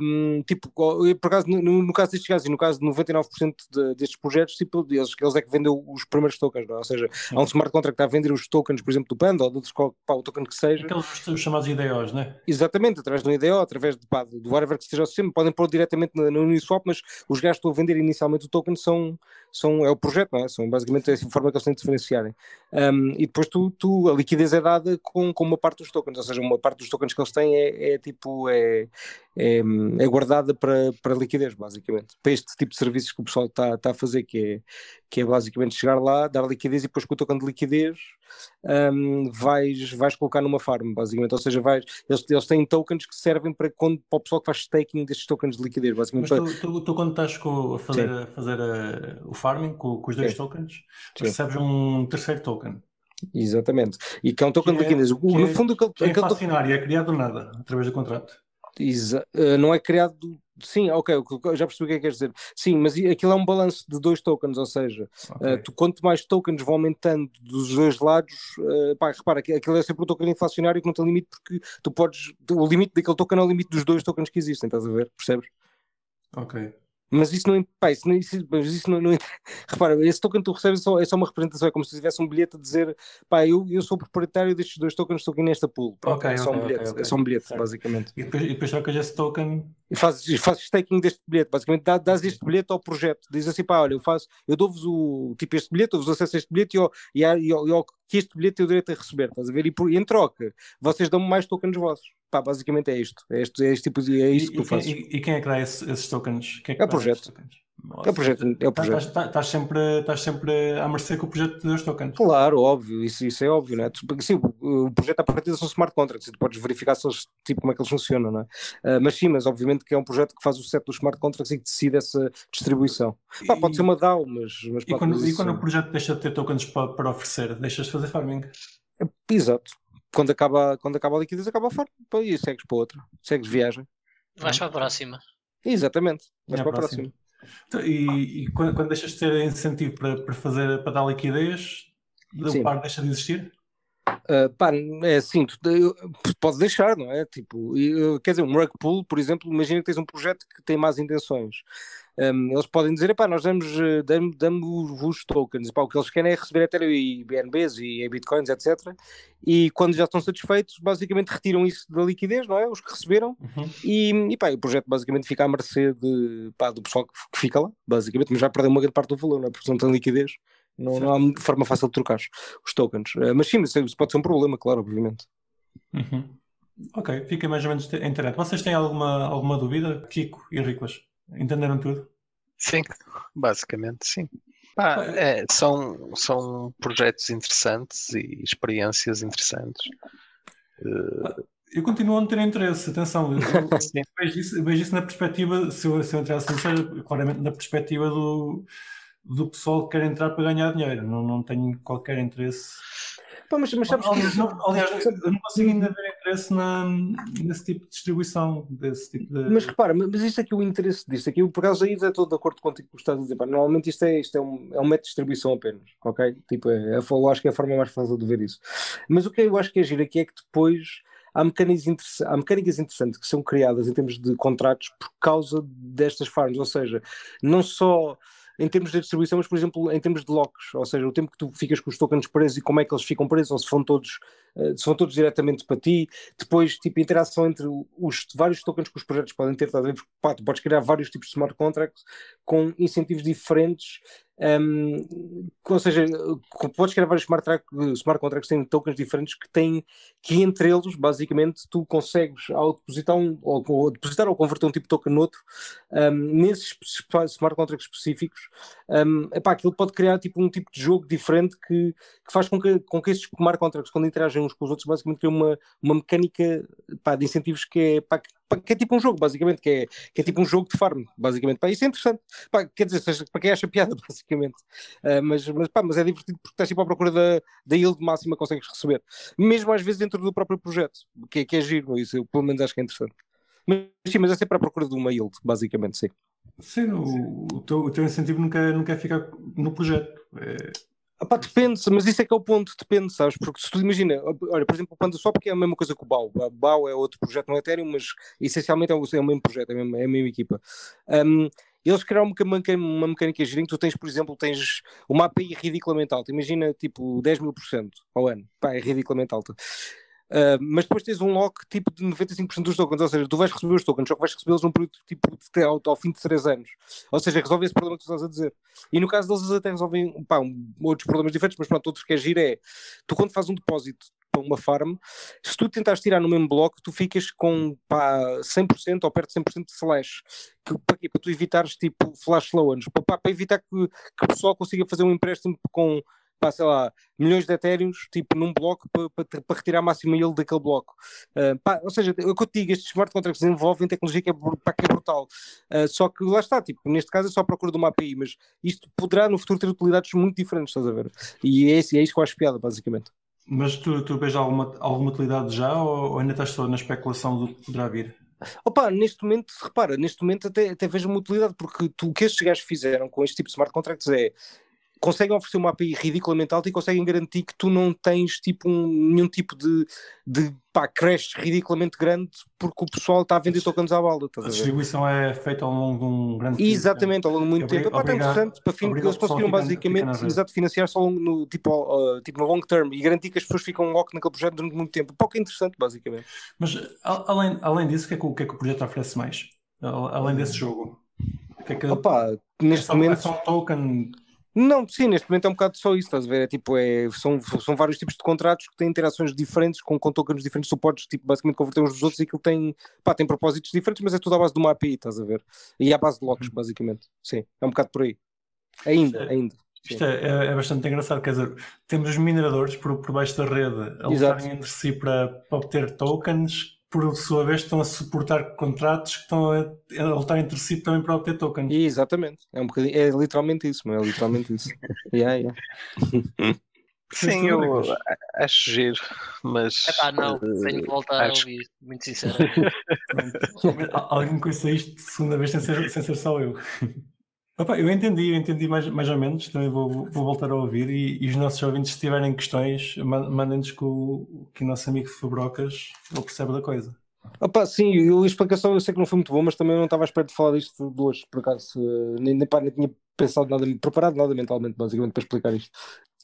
um, tipo, por acaso, no, no, caso destes gajos e no caso de 99% de, destes projetos, tipo, eles, eles é que vendem os primeiros tokens, não? É? ou seja, há um smart contract que está a vender os tokens, por exemplo, do Panda ou de outros, pá, o token que seja.
Aqueles chamados IDOs, né?
Exatamente, através do IDO, através de, pá, do whatever que esteja o sistema, podem pôr diretamente no, no Uniswap, mas os gajos que estão a vender inicialmente o token são, são é o projeto, não é? São basicamente essa forma que eles têm de diferenciarem. Um, e depois tu, tu, a liquidez é dada com, com uma parte dos tokens, ou seja, uma parte dos tokens tokens que eles têm é, é tipo é, é, é, guardada para, para liquidez, basicamente. Para este tipo de serviços que o pessoal está tá a fazer, que é, que é basicamente chegar lá, dar liquidez e depois com o token de liquidez um, vais, vais colocar numa farm, basicamente. Ou seja, vais, eles, eles têm tokens que servem para, quando, para o pessoal que faz staking destes tokens de liquidez, basicamente.
Mas tu, tu, tu quando estás com, a fazer, a fazer a, o farming com, com os dois tokens, recebes um terceiro token.
Exatamente. E que é um token de liquidez.
Que no é, fundo, aquele, que é aquele token... é criado do nada, através do contrato.
Exa uh, não é criado. Sim, ok, já percebi o que é que queres dizer. Sim, mas aquilo é um balanço de dois tokens, ou seja, okay. uh, tu, quanto mais tokens vão aumentando dos dois lados, uh, pá, repara, aquilo é sempre um token inflacionário que não tem limite, porque tu podes. O limite daquele token é o limite dos dois tokens que existem, estás a ver? Percebes?
Ok.
Mas isso não, pá, isso isso, mas isso não, não, [LAUGHS] repara, esse token que tu recebes é só, é só uma representação, é como se tivesse um bilhete a dizer, pá, eu, eu sou proprietário destes dois tokens, estou aqui nesta pool. Pronto, okay, é, só okay, um bilhete, okay, é só um bilhete, certo. basicamente.
E depois, e depois trocas esse token.
E fazes, fazes staking deste bilhete, basicamente dás, dás este bilhete ao projeto, diz assim, pá, olha, eu faço, eu dou-vos o tipo este bilhete, dou-vos acesso a este bilhete e, e, ao, e, ao, e ao que este bilhete tem o direito a receber, estás a ver? E, por, e em troca, vocês dão-me mais tokens vossos. Pá, basicamente é isto. É, este, é este tipo de. É isto que tu fazes.
E, e, quem é que dá esse, esses tokens?
é, é o projeto. É o projeto. É o projeto.
Estás, estás, sempre, estás sempre a mercê com o projeto dos tokens.
Claro, óbvio, isso, isso é óbvio, não é? Sim, o, projeto a partir são smart contracts e tu podes verificar se eles, tipo, como é que eles funcionam, não é? Uh, mas sim, mas obviamente que é um projeto que faz o set dos smart contracts e que decide essa distribuição. Pá, pode ser uma DAO, mas. mas
e, quando, e quando o projeto deixa de ter tokens para, para oferecer, deixas de fazer farming?
Exato. Quando acaba, quando acaba a liquidez, acaba a farm. E segues para outra. Segues viagem.
Vais para a próxima.
Exatamente. Vais para a próxima. próxima.
Então, e, e quando, quando, deixas de ter incentivo para, para fazer para dar liquidez, o par deixa de existir?
Uh, pá, é assim, tu, pode deixar, não é? Tipo, quer dizer, um rug pool, por exemplo, imagina que tens um projeto que tem más intenções. Um, eles podem dizer, pá, nós damos, eh, damos, damos os tokens, pá, o que eles querem é receber Ethereum e BNBs e Bitcoins, etc. E quando já estão satisfeitos, basicamente retiram isso da liquidez, não é? Os que receberam, uhum. e, pá, o projeto basicamente fica à mercê de, pá, do pessoal que, que fica lá, basicamente, mas já perdeu uma grande parte do valor, não é? Porque não tem liquidez. Não, não há forma fácil de trocar os tokens. Uh, mas sim, isso pode ser um problema, claro, obviamente.
Uhum. Ok, fica mais ou menos internet. Vocês têm alguma, alguma dúvida, Kiko e Riclas? Entenderam tudo?
Sim, basicamente sim. Ah, é, são, são projetos interessantes e experiências interessantes.
Uh... Eu continuo a não ter interesse, atenção. Eu, [LAUGHS] vejo, isso, vejo isso na perspectiva, se eu, se eu entrasse sincero, claramente na perspectiva do, do pessoal que quer entrar para ganhar dinheiro. Não, não tenho qualquer interesse.
Pá, mas, mas sabes
aliás, que... não, aliás, eu não consigo ainda ver interesse na, nesse tipo de distribuição. Desse tipo de...
Mas repara, mas isto aqui, o interesse disto aqui, por causa aí, estou de acordo contigo que estás a dizer. Normalmente isto, é, isto é, um, é um método de distribuição apenas, ok? Tipo, é, é, eu acho que é a forma mais fácil de ver isso. Mas o que eu acho que é giro aqui é que depois há mecânicas, há mecânicas interessantes que são criadas em termos de contratos por causa destas farms, ou seja, não só em termos de distribuição, mas por exemplo em termos de locks, ou seja, o tempo que tu ficas com os tokens presos e como é que eles ficam presos, ou se vão todos, uh, se vão todos diretamente para ti, depois tipo interação entre os vários tokens que os projetos podem ter, tá a ver? Porque, pá, tu podes criar vários tipos de smart contracts com incentivos diferentes um, ou seja, podes criar vários smart, track, smart contracts têm tokens diferentes que têm que entre eles, basicamente, tu consegues ao depositar um, ou, ou depositar ou converter um tipo de token no outro, um, nesses smart contracts específicos, um, epá, aquilo pode criar tipo, um tipo de jogo diferente que, que faz com que, com que esses smart contracts, quando interagem uns com os outros, basicamente criam uma, uma mecânica epá, de incentivos que é, epá, pá, que é tipo um jogo, basicamente, que é, que é tipo um jogo de farm, basicamente. Pá, isso é interessante. Pá, quer dizer, seja, para quem acha piada, [LAUGHS] basicamente. Uh, mas, mas, pá, mas é divertido porque estás sempre à procura da, da yield máxima que consegues receber. Mesmo às vezes dentro do próprio projeto, que, é, que é giro, isso eu pelo menos acho que é interessante. Mas sim, mas é sempre à procura de uma yield, basicamente, sim.
Sim, o, o, teu, o teu incentivo nunca, nunca é ficar no projeto. É...
Epá, depende, mas isso é que é o ponto, depende, sabes? Porque se tu imagina, olha, por exemplo, o PandaSwap que é a mesma coisa que o BAU. O BAU é outro projeto no Ethereum, mas essencialmente é o, é o mesmo projeto, é a mesma, é a mesma equipa. Um, eles criaram uma, uma mecânica gira em que tu tens, por exemplo, tens uma API ridiculamente alta. Imagina, tipo, 10 mil por cento ao ano. Pá, é ridiculamente alta. Uh, mas depois tens um lock tipo de 95% dos tokens, ou seja, tu vais receber os tokens, só que vais recebê-los num período tipo de, ao, ao, fim de 3 anos. Ou seja, resolve esse problema que tu estás a dizer. E no caso deles, até resolvem pá, um, outros problemas diferentes, mas pronto, outros que é giro é tu quando fazes um depósito para uma farm, se tu tentares tirar no mesmo bloco, tu ficas com pá, 100% ou perto de 100% de flash. Que, para quê? Para tu evitares tipo flash loans, para, para evitar que, que o pessoal consiga fazer um empréstimo com pá, sei lá, milhões de etéreos, tipo, num bloco para, para, para retirar a máxima yield daquele bloco. Uh, pá, ou seja, eu digo, estes smart contracts desenvolvem tecnologia que é, pá, que é brutal. Uh, só que lá está, tipo, neste caso é só a procura de uma API, mas isto poderá no futuro ter utilidades muito diferentes, estás a ver? E é, é isso que eu acho piada, basicamente.
Mas tu, tu vês alguma, alguma utilidade já ou, ou ainda estás só na especulação do que poderá vir?
Opa, neste momento, repara, neste momento até, até vejo uma utilidade, porque tu, o que estes gajos fizeram com este tipo de smart contracts é conseguem oferecer uma API ridiculamente alta e conseguem garantir que tu não tens tipo um, nenhum tipo de, de pá, crash ridiculamente grande porque o pessoal está a vender tokens à balda.
A, a distribuição é feita ao longo de um grande
tempo. Exatamente, ao longo de muito tempo. É interessante para fim, que eles conseguiram basicamente exato, financiar só no, tipo, uh, tipo, no long term e garantir que as pessoas ficam lock naquele projeto durante muito tempo. Que é interessante, basicamente.
Mas além, além disso, o que, é que, o que é que o projeto oferece mais? Além desse jogo?
O que é que... Opa, neste é só, momento... É
só um token
não, sim, neste momento é um bocado só isso, estás a ver? É tipo, é, são, são vários tipos de contratos que têm interações diferentes, com, com tokens diferentes, suportes, tipo, basicamente converter uns dos outros e aquilo tem, pá, tem propósitos diferentes, mas é tudo à base de uma API, estás a ver? E à base de locks, uhum. basicamente. Sim, é um bocado por aí. Ainda, é, ainda.
Isto é, é, é, bastante engraçado, quer dizer, temos os mineradores por, por baixo da rede a lutarem entre si para, para obter tokens por sua vez, estão a suportar contratos que estão a, a lutar entre si também para obter tokens.
Exatamente, é, um é literalmente isso, é literalmente isso. [LAUGHS] yeah, yeah.
Sim, eu acho giro, mas.
Epá, não, uh, tenho que voltar acho... a ouvir, muito sinceramente. [LAUGHS]
Alguém conhece isto, segunda vez, sem ser, sem ser só eu. Opa, eu entendi, eu entendi mais, mais ou menos, também vou, vou voltar a ouvir e, e os nossos ouvintes, se tiverem questões, mandem-nos que o, que o nosso amigo Fabrocas ele percebe da coisa.
Opa, sim, eu, a explicação eu sei que não foi muito boa, mas também não estava à espera de falar disto de hoje, por acaso, nem, nem, pá, nem tinha pensado nada, preparado nada mentalmente, basicamente, para explicar isto.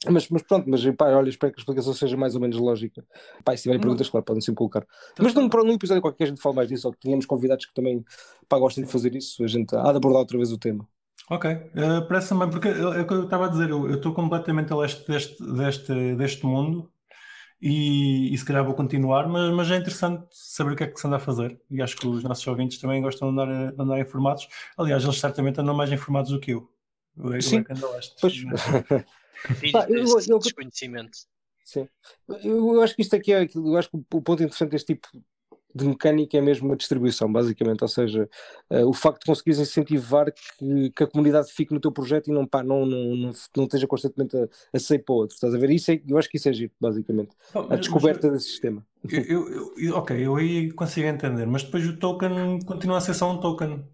Mas, mas pronto, mas pá, olha, espero que a explicação seja mais ou menos lógica. Pá, se tiverem perguntas, claro, podem sempre colocar. Mas num, num episódio qualquer a gente fala mais disso, ou que tenhamos convidados que também pá, gostem de fazer isso, a gente há de abordar outra vez o tema.
Ok, uh, parece também, porque é o que eu estava a dizer, eu estou completamente a leste deste, deste, deste mundo e, e, se calhar vou continuar, mas, mas é interessante saber o que é que se anda a fazer e acho que os nossos ouvintes também gostam de andar, de andar informados. Aliás, eles certamente andam mais informados do que eu.
eu Sim, é
que leste, pois... [LAUGHS] Pá, eu, eu, desconhecimento.
Sim. Eu, eu acho que isto aqui é, eu acho que o ponto interessante deste tipo de mecânica é mesmo a distribuição, basicamente, ou seja, uh, o facto de conseguires incentivar que, que, a comunidade fique no teu projeto e não, pá, não, não, não, não esteja constantemente a, a sair para outro, estás a ver? Isso é, eu acho que isso é giro, basicamente, oh, a descoberta desse sistema.
Eu, eu, eu, ok, eu aí consigo entender, mas depois o token continua a ser só um token.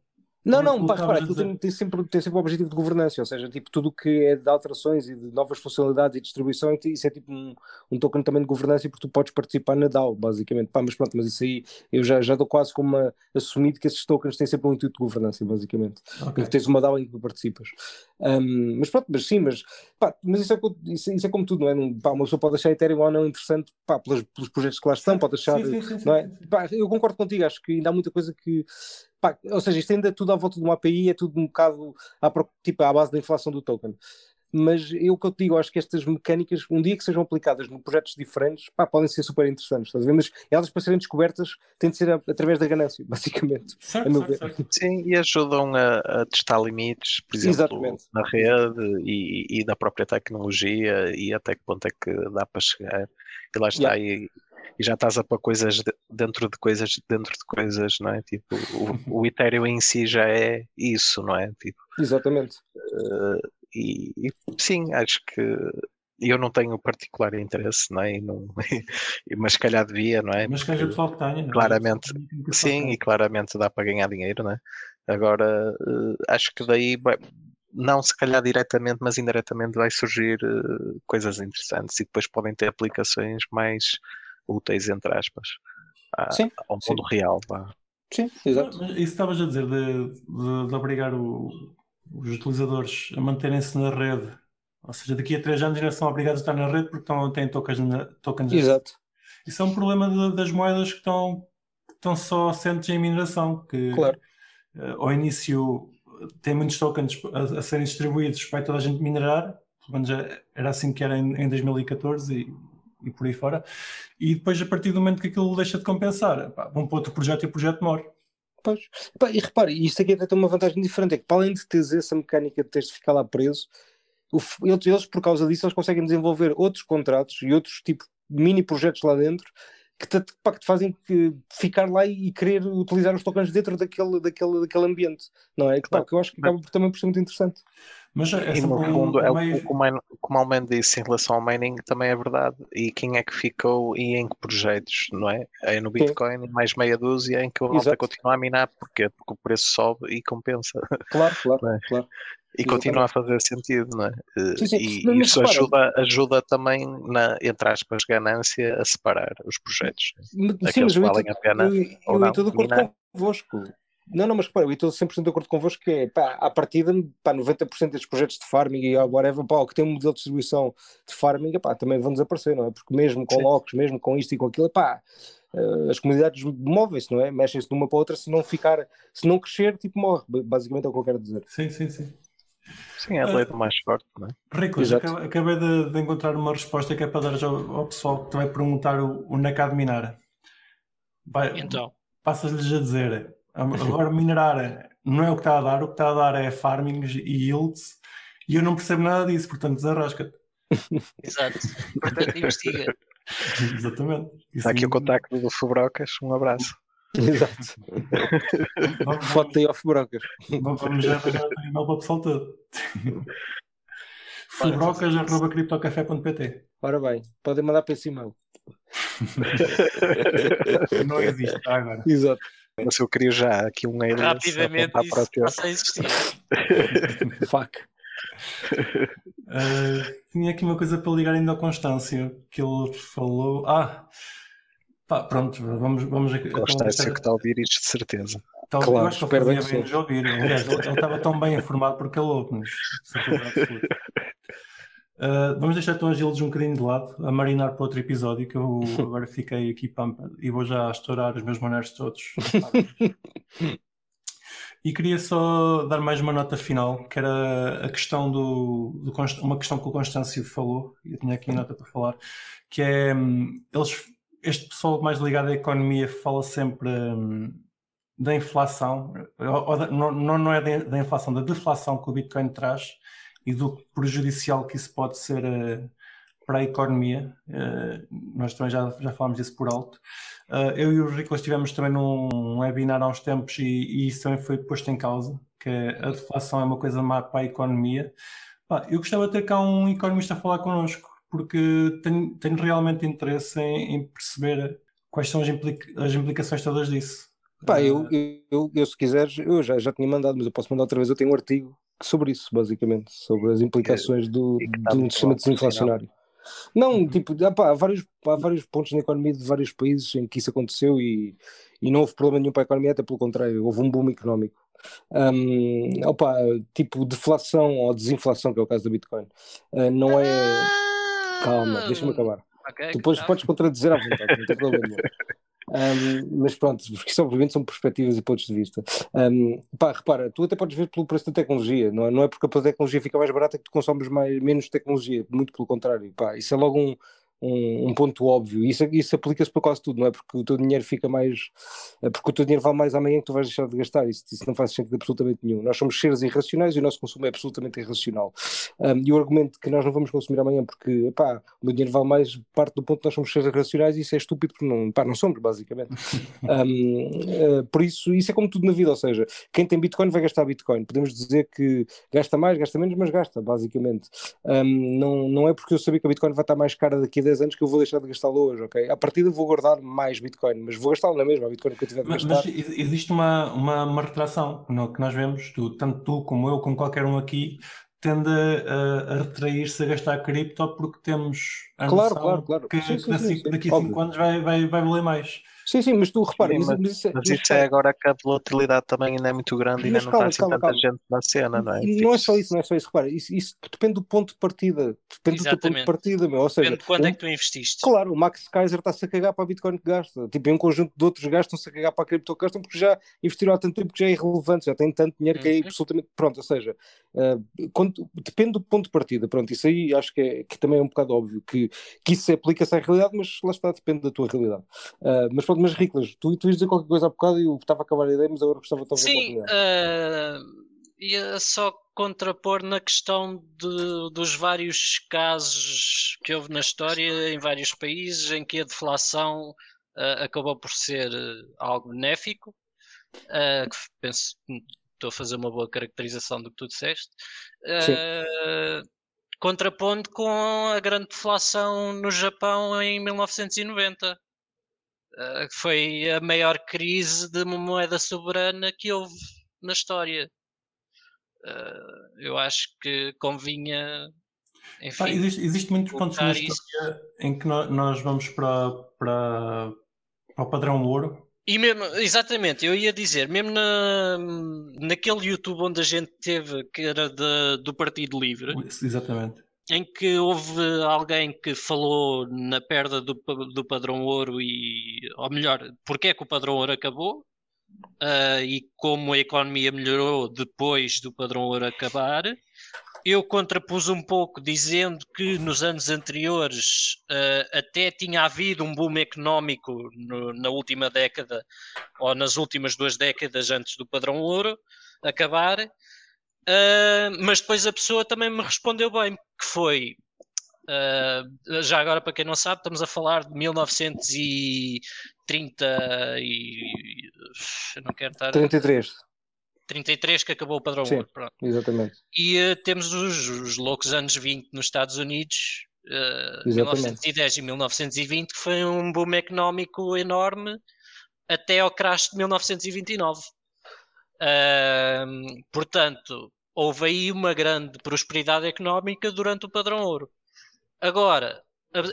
Não, não, pá, repara, aquilo tem, tem, sempre, tem sempre o objetivo de governança, ou seja, tipo, tudo o que é de alterações e de novas funcionalidades e distribuição, isso é tipo um, um token também de governança porque tu podes participar na DAO, basicamente. Pá, mas pronto, mas isso aí eu já, já dou quase como uma, assumido que esses tokens têm sempre um intuito de governança, basicamente. Okay. tens uma DAO em que tu participas. Um, mas pronto, mas sim, mas, pá, mas isso, é, isso, isso é como tudo, não é? Pá, uma pessoa pode achar Ethereum ou não interessante pá, pelos, pelos projetos que lá estão, pode achar, sim, sim, sim, não é? Pá, eu concordo contigo, acho que ainda há muita coisa que Pá, ou seja, isto ainda é tudo à volta de uma API, é tudo um bocado à, tipo, à base da inflação do token. Mas eu que eu te digo, acho que estas mecânicas, um dia que sejam aplicadas em projetos diferentes, pá, podem ser super interessantes, mas elas para serem descobertas têm de ser a, através da ganância, [LAUGHS] basicamente. Certo,
certo, certo. Sim, e ajudam a, a, testar limites, por exemplo, Exatamente. na rede e, e, da própria tecnologia e até que ponto é que dá para chegar. E lá está, yeah. e, e já estás a pôr coisas de- dentro de coisas dentro de coisas, não é? Tipo, o, o Ethereum em si já é isso, não é? Tipo,
Exatamente.
eh, e, e sim, acho que eu não tenho particular interesse, não é? E não, [LAUGHS] mas se calhar devia, não é?
Mas que haja pessoal que tenha.
claramente,
Tem que
Sim,
fazer.
e claramente dá para ganhar dinheiro, né? Agora, eh, acho que daí, vai- não se calhar diretamente, mas indiretamente vai surgir eh, coisas interessantes e depois podem ter aplicações mais úteis, entre aspas, a-
Sim,
ao
sim.
mundo real. vá.
Sim, exato.
Mas isso estavas a dizer de, de- de obrigar o- os utilizadores a manterem-se na rede. Ou seja, daqui a três anos ainda são obrigados a estar na rede porque estão, têm tokens, na, tokens
Exato.
Isso é um problema de- das moedas que estão, que estão só assentes em mineração, que
Claro.
eh, ao início tem muitos tokens a, a serem distribuídos para toda a gente minerar, pelo menos é- era assim que era em, em 2014 e, e por aí fora, e depois a partir do momento que aquilo deixa de compensar, pá, vão para outro projeto e o projeto morre.
Pois. Pá, e repare, isto aqui até tem uma vantagem diferente, é que para além de teres essa mecânica de teres de ficar lá preso, eles, por causa disso, eles conseguem desenvolver outros contratos e outros tipos de mini projetos lá dentro que te, pá, que te fazem que ficar lá e, querer utilizar os tokens dentro daquele, daquele, daquele ambiente, não é? Que, pá, que eu acho que acaba por, também por ser muito interessante.
Mas é
E no fundo, é
um
o,
meio-
o que o Man- como o Alman disse em relação ao mining também é verdade. E quem é que ficou e em que projetos, não é? É no Bitcoin, mais meia dúzia em que a malta continua a minar. Porquê? Porque o preço sobe e compensa.
Claro, claro,
é?
claro.
E continua a fazer sentido, não é? Eh,
Sim, sim.
E
Mas-
isso
repara-
ajuda, ajuda também, na, entre aspas, ganância a separar os projetos.
Sim,
Aqueles
mas eu
valem a pena
eu-
ou
eu
não,
estou de acordo convosco. Não, não, mas repara, eu estou 100% de acordo convosco que é, pá, à partida, pá, 90% destes projetos de farming e whatever, pá, o que tem um modelo de distribuição de farming, pá, também vão desaparecer, não é? Porque mesmo com
Sim.
locks, mesmo com isto e com aquilo, pá, eh, as comunidades movem-se, não é? Mexem-se de uma para a outra, se não ficar, se não crescer, tipo, morre. Basicamente é o que eu quero dizer.
Sim, sim, sim.
Sim, é a lei do mais forte, não é?
Exato.
acabei, acabei de, de encontrar uma resposta que é para dar já ao, ao pessoal que te vai perguntar o, onde é que há de minar. Vai,
Então,
Passas-lhes a dizer, agora minerar não é o que está a dar, o que está a dar é farmings e yields, e eu não percebo nada disso, portanto desarrasca. [LAUGHS]
exato. Portanto, investiga. [LAUGHS]
Exatamente. Isso
Está aqui o contacto do Fubrocas, um abraço. [LAUGHS]
Exato.
Vamos,
Foto aí off brocas.
vamos, vamos já arranjar o e-mail para o pessoal todo. Fubrocas.criptocafé.pt
Ora bem, podem mandar para esse e-mail.
Não existe está agora.
Exato.
Mas eu queria já aqui um alias
Rapidamente
a
isso
para
passa a existir. [LAUGHS]
Fuck.
Uh, tinha aqui uma coisa para ligar ainda ao Constâncio, que ele falou. Ah, pá, pronto, vamos, vamos aqui. então,
Constância
deixar-
que está a ouvir isto de certeza.
Tal-
Claro,
eu acho que ele
bem
de ouvir. Aliás, ele, ele estava tão bem informado porque ele ouve-nos. Uh, vamos deixar então as Gildes um bocadinho de lado, a marinar para outro episódio, que eu [LAUGHS] agora fiquei aqui pampa e vou já estourar os meus maneiros todos. [LAUGHS] E queria só dar mais uma nota final, que era a questão do, do uma questão que o Constâncio falou, e eu tinha aqui a nota para falar, que é hum, eles, este pessoal mais ligado à economia fala sempre hum, da inflação, ou- ou da- não, não é da inflação, da deflação que o Bitcoin traz e do prejudicial que isso pode ser eh, para a economia. Eh, nós também já, já falámos disso por alto. Uh, eu e o Rico estivemos também num webinar há uns tempos e, e isso também foi posto em causa, que a deflação é uma coisa má para a economia. Eu gostava de ter cá um economista a falar connosco, porque tenho, tenho realmente interesse em, em perceber quais são as, implica- as implicações todas disso.
Pá, eu,
Uh,
eu, eu, eu, se quiseres, eu já, já tinha mandado, mas eu posso mandar outra vez. Eu tenho um artigo sobre isso, basicamente, sobre as implicações do,
que está
de um sistema desinflacionário. Não, tipo, há, pá, há, vários, há vários pontos na economia de vários países em que isso aconteceu e, e não houve problema nenhum para a economia, até pelo contrário, houve um boom económico. Um, opa, tipo, deflação ou desinflação, que é o caso da Bitcoin, uh, não é. Calma, deixa-me acabar.
Ah, Ok,
Depois
tá.
podes contradizer à vontade, não tem problema. [LAUGHS] Um, mas pronto, [LAUGHS] porque isso obviamente são perspectivas e pontos de vista. Um, pá, repara, tu até podes ver pelo preço da tecnologia, não é, não é porque a tecnologia fica mais barata que tu consomes mais, menos tecnologia, muito pelo contrário. Pá, isso é logo um, um, um ponto óbvio. Isso, isso aplica-se para quase tudo, não é? Porque o teu dinheiro fica mais. é Porque o teu dinheiro vale mais amanhã que tu vais deixar de gastar. Isso, isso não faz sentido absolutamente nenhum. Nós somos seres irracionais e o nosso consumo é absolutamente irracional. Um, e o argumento que nós não vamos consumir amanhã porque o meu dinheiro vale mais parte do ponto que nós somos seres irracionais e isso é estúpido porque não, não somos, basicamente. [LAUGHS] um, uh, por isso, isso é como tudo na vida, ou seja, quem tem Bitcoin vai gastar Bitcoin. Podemos dizer que gasta mais, gasta menos, mas gasta, basicamente. Não, não é porque eu sabia que a Bitcoin vai estar mais cara daqui a 10 anos que eu vou deixar de gastá-lo hoje, ok? A partida vou guardar mais Bitcoin, mas vou gastá-lo na mesma, a Bitcoin que eu tiver de
Mas,
gastar.
mas existe uma, uma, uma retração no- que nós vemos, tu, tanto tu como eu, como qualquer um aqui, tende a, a retrair-se a gastar cripto porque temos a
Claro,
noção
claro, claro.
que
Sim, sim,
daqui,
sim,
daqui a
Óbvio.
5 anos vai, vai, vai valer mais.
Sim, sim, mas tu repara,
Sim,
mas,
mas,
isso é-
mas isso é agora que a volatilidade também ainda é muito grande e ainda
Mas
não
calma,
está assim
calma,
tanta
calma.
gente na cena, não é?
Não é só isso, não é só isso. Repara, isso, isso depende do ponto de partida. Depende do teu ponto de
Exatamente.
partida, meu. Ou seja,
Depende de quando é
um-
que tu investiste.
Claro, o Max Kaiser está-se a cagar para a Bitcoin que gasta. Tipo, em um conjunto de outros gastam-se a cagar para a cripto que gastam porque já investiram há tanto tempo que já é irrelevante, já tem tanto dinheiro que é
Uhum.
absolutamente. Pronto, ou seja, eh, quando- depende do ponto de partida. Pronto, isso aí acho que, é, que também é um bocado óbvio que, que isso aplica-se à realidade, mas lá está, depende da tua realidade. Eh, mas pronto, mas Riclas, tu, tu ias dizer qualquer coisa há bocado e eu estava a acabar a ideia, mas agora gostava de
Sim, ah, ia só contrapor na questão de- dos vários casos que houve na história em vários países em que a deflação ah, acabou por ser ah, algo benéfico. ah, que penso que estou a fazer uma boa caracterização do que tu disseste. Ah, contrapondo com a grande deflação no Japão em 1990. Ah, foi a maior crise de uma moeda soberana que houve na história. Ah, eu acho que convinha, enfim,
existe, existe muitos pontos na história em que nós vamos para, para, para o padrão ouro.
E mesmo, exatamente, eu ia dizer, mesmo na, naquele YouTube onde a gente teve, que era de- do Partido Livre,
Exatamente.
Em que houve alguém que falou na perda do, do padrão ouro e, ou melhor, porque é que o padrão ouro acabou ah, e como a economia melhorou depois do padrão ouro acabar. Eu contrapus um pouco dizendo que nos anos anteriores ah, até tinha havido um boom económico no- na última década ou nas últimas duas décadas antes do padrão ouro acabar. Uh, mas depois a pessoa também me respondeu bem, que foi uh, já agora para quem não sabe, estamos a falar de 1930 e eu não quero estar
33,
33 que acabou o padrão
Sim.
ouro, pronto.
exatamente.
E uh, temos os, os loucos anos 20 nos Estados Unidos, uh,
Exatamente.
1910 e 1920, que foi um boom económico enorme até ao crash de 1929. Ahm, portanto, houve aí uma grande prosperidade económica durante o padrão ouro. Agora,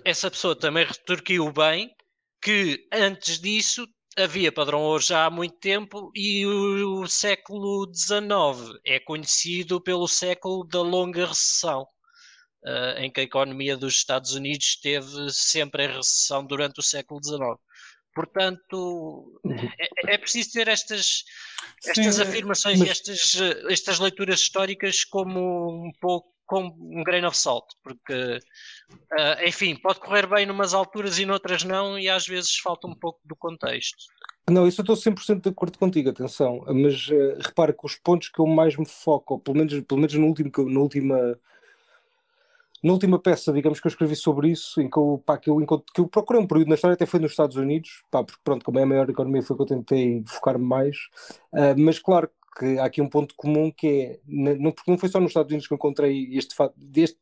essa pessoa também retorquiu bem que antes disso havia padrão ouro já há muito tempo e o, o século XIX é conhecido pelo século da longa recessão, ah, em que a economia dos Estados Unidos esteve sempre em recessão durante o século XIX. Portanto, é, é preciso ter estas, estas
Sim,
afirmações
mas-
e estas, estas leituras históricas como um pouco como um grain of salt, porque ah, enfim, pode correr bem numas alturas e noutras não, e às vezes falta um pouco do contexto.
Não, isso eu estou 100% de acordo contigo, atenção, mas eh, repara que os pontos que eu mais me foco, ou pelo menos, pelo menos no último, na última na última peça, digamos que eu escrevi sobre isso, em que eu, pá, que eu, que eu procurei um período na história, até foi nos Estados Unidos, pá, porque pronto, como é a maior economia, foi que eu tentei focar-me mais, Ah, mas claro que há aqui um ponto comum que é, não, porque não foi só nos Estados Unidos que eu encontrei este, deste,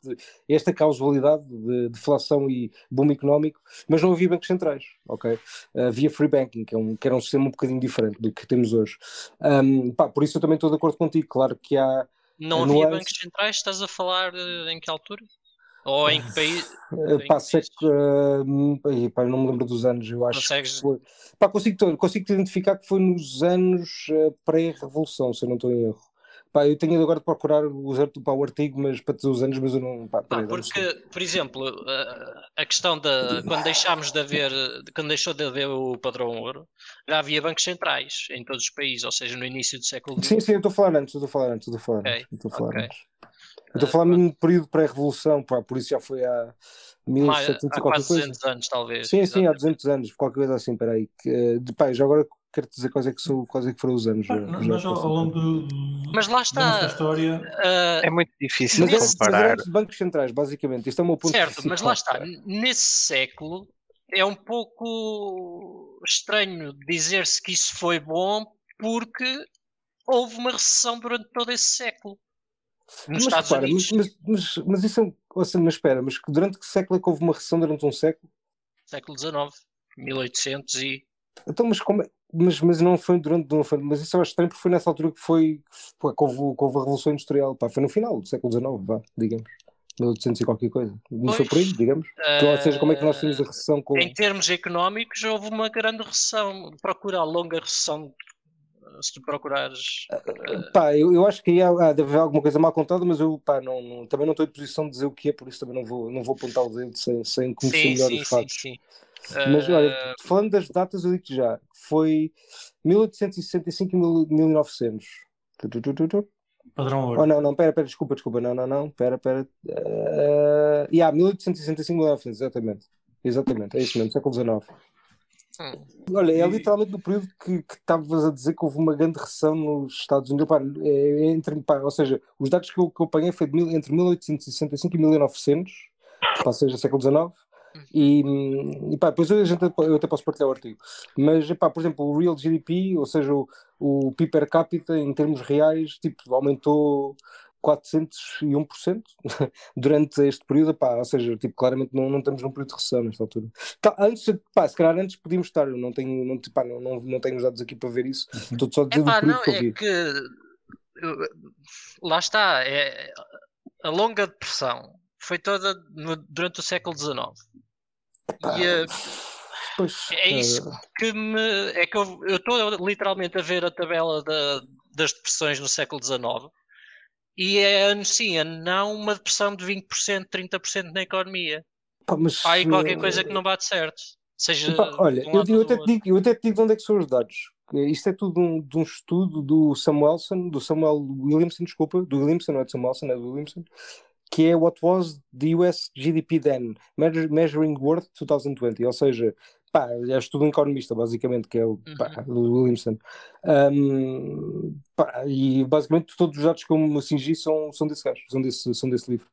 esta causalidade de deflação e boom económico, mas não havia bancos centrais, ok? Havia free banking, que, é um, que era um sistema um bocadinho diferente do que temos hoje. Ahm, pá, por isso eu também estou de acordo contigo, claro que há
Não havia bancos centrais? Estás a falar eh, em que altura? Ou em que país?
Pá,
que
uh, pá, não me lembro dos anos, eu acho
Consegues-
que foi. Pá, consigo, consigo identificar que foi nos anos uh, pré-revolução, se eu não estou em erro. Pá, eu tenho agora de procurar usar pá, o artigo, mas para dizer os anos, mas eu não. Pá,
Pá, porque, por exemplo, a, a questão da quando deixámos de haver, quando deixou de haver o padrão ouro, já havia bancos centrais em todos os países, ou seja, no início do século
Sim,
XX.
sim, eu estou a falar antes, estou a falar antes, estou a falar antes. eu Estou a falar
ok.
antes. Estou a falar mesmo de período pré-revolução, por isso já foi há
Mais-
1700 e
há
qualquer
quase
coisa.
200 anos, talvez.
Sim, sim, há
Exatamente.
200 anos, qualquer coisa assim, peraí. Que, de, pá, já agora quero dizer quais é que, são, quais é que foram os anos. já-
Nós
já
ao, longo do,
Mas lá está.
história,
ah,
É muito difícil
Mas, mas
comparar.
de bancos centrais, basicamente. Este é o meu ponto
certo, mas lá está. Nesse século é um pouco estranho dizer-se que isso foi bom porque houve uma recessão durante todo esse século. Nos
Mas
Estados
repara,
Unidos,
mas, mas, mas, isso é um. ouça, mas espera, mas durante que século é que houve uma recessão durante um século?
século XIX, 1800 e.
Então, mas como é- Mas, mas não foi durante. Não foi, mas isso eu acho estranho porque foi nessa altura que foi. Que houve, que houve a Revolução Industrial. Pá, foi no final do século XIX, vá, digamos. 1800 e qualquer coisa. Não foi por aí, digamos. Então, ou seja, como é que nós tínhamos a recessão com.
Em termos económicos, houve uma grande recessão. Procura a longa recessão. Se tu procurares.
Pá, eu, eu acho que aí há, há, deve haver alguma coisa mal contada, mas eu pá, não, não- também não estou em posição de dizer o que é, por isso também não vou, não vou apontar o dedo sem, sem conhecer
Sim,
melhor
sim,
os
sim,
fatos.
sim.
Mas
Ah,
olha, falando das datas, eu digo já, foi 1865 e mil- 1900. Tu, tu, tu, tu, tu.
padrão
Oh,
ouro.
não, não, pera, pera, desculpa, desculpa, não, não, não, pera, pera. Uh, yeah, 1865 e 1900, exatamente. Exatamente, é isso mesmo, século XIX.
Hum,
Olha, é
E-
literalmente no período que estavas a dizer que houve uma grande recessão nos Estados Unidos. Pá, é entre, pá, ou seja, os dados que eu, que eu apanhei foi mil, entre 1865 e 1900, ou seja, século XIX. E, hum, e pá, depois a gente, eu até posso partilhar o artigo. Mas, pá, por exemplo, o real GDP, ou seja, o, o PIB per capita em termos reais, tipo, aumentou 401% [LAUGHS] durante este período, pá, ou seja, tipo, claramente não, não estamos num período de recessão nesta altura. Tá, antes, pá, se calhar antes podíamos estar, eu não tenho, não, pá, não, não, não tenho os dados aqui para ver isso, estou só a dizer do
Epá,
período
não,
que eu
é
vi.
que eu- lá está, é, a longa depressão foi toda no- durante o século XIX.
Pá,
E eh,
pois,
é isso
eh,
que me. É que eu eu estou literalmente a ver a tabela da- das depressões no século XIX e é, anuncia não uma depressão de 20%, 30% na economia.
pá, mas,
Há aí qualquer
eh,
coisa que não bate certo. Seja
Epá, olha,
um
eu, eu até digo, eu até te digo de onde é que são os dados. Isto é tudo um, de um estudo do Samuelson, do Samuel Williamson, desculpa, do Williamson, não é de Samuelson, é do Williamson, que é What Was the US GDP Then? Measuring Worth 2020, ou seja, pá, é estudo um economista, basicamente, que é o pá, do Williamson. Um, pá, e basicamente todos os dados que eu me cingi são, são desse gajo, são desse, são desse livro.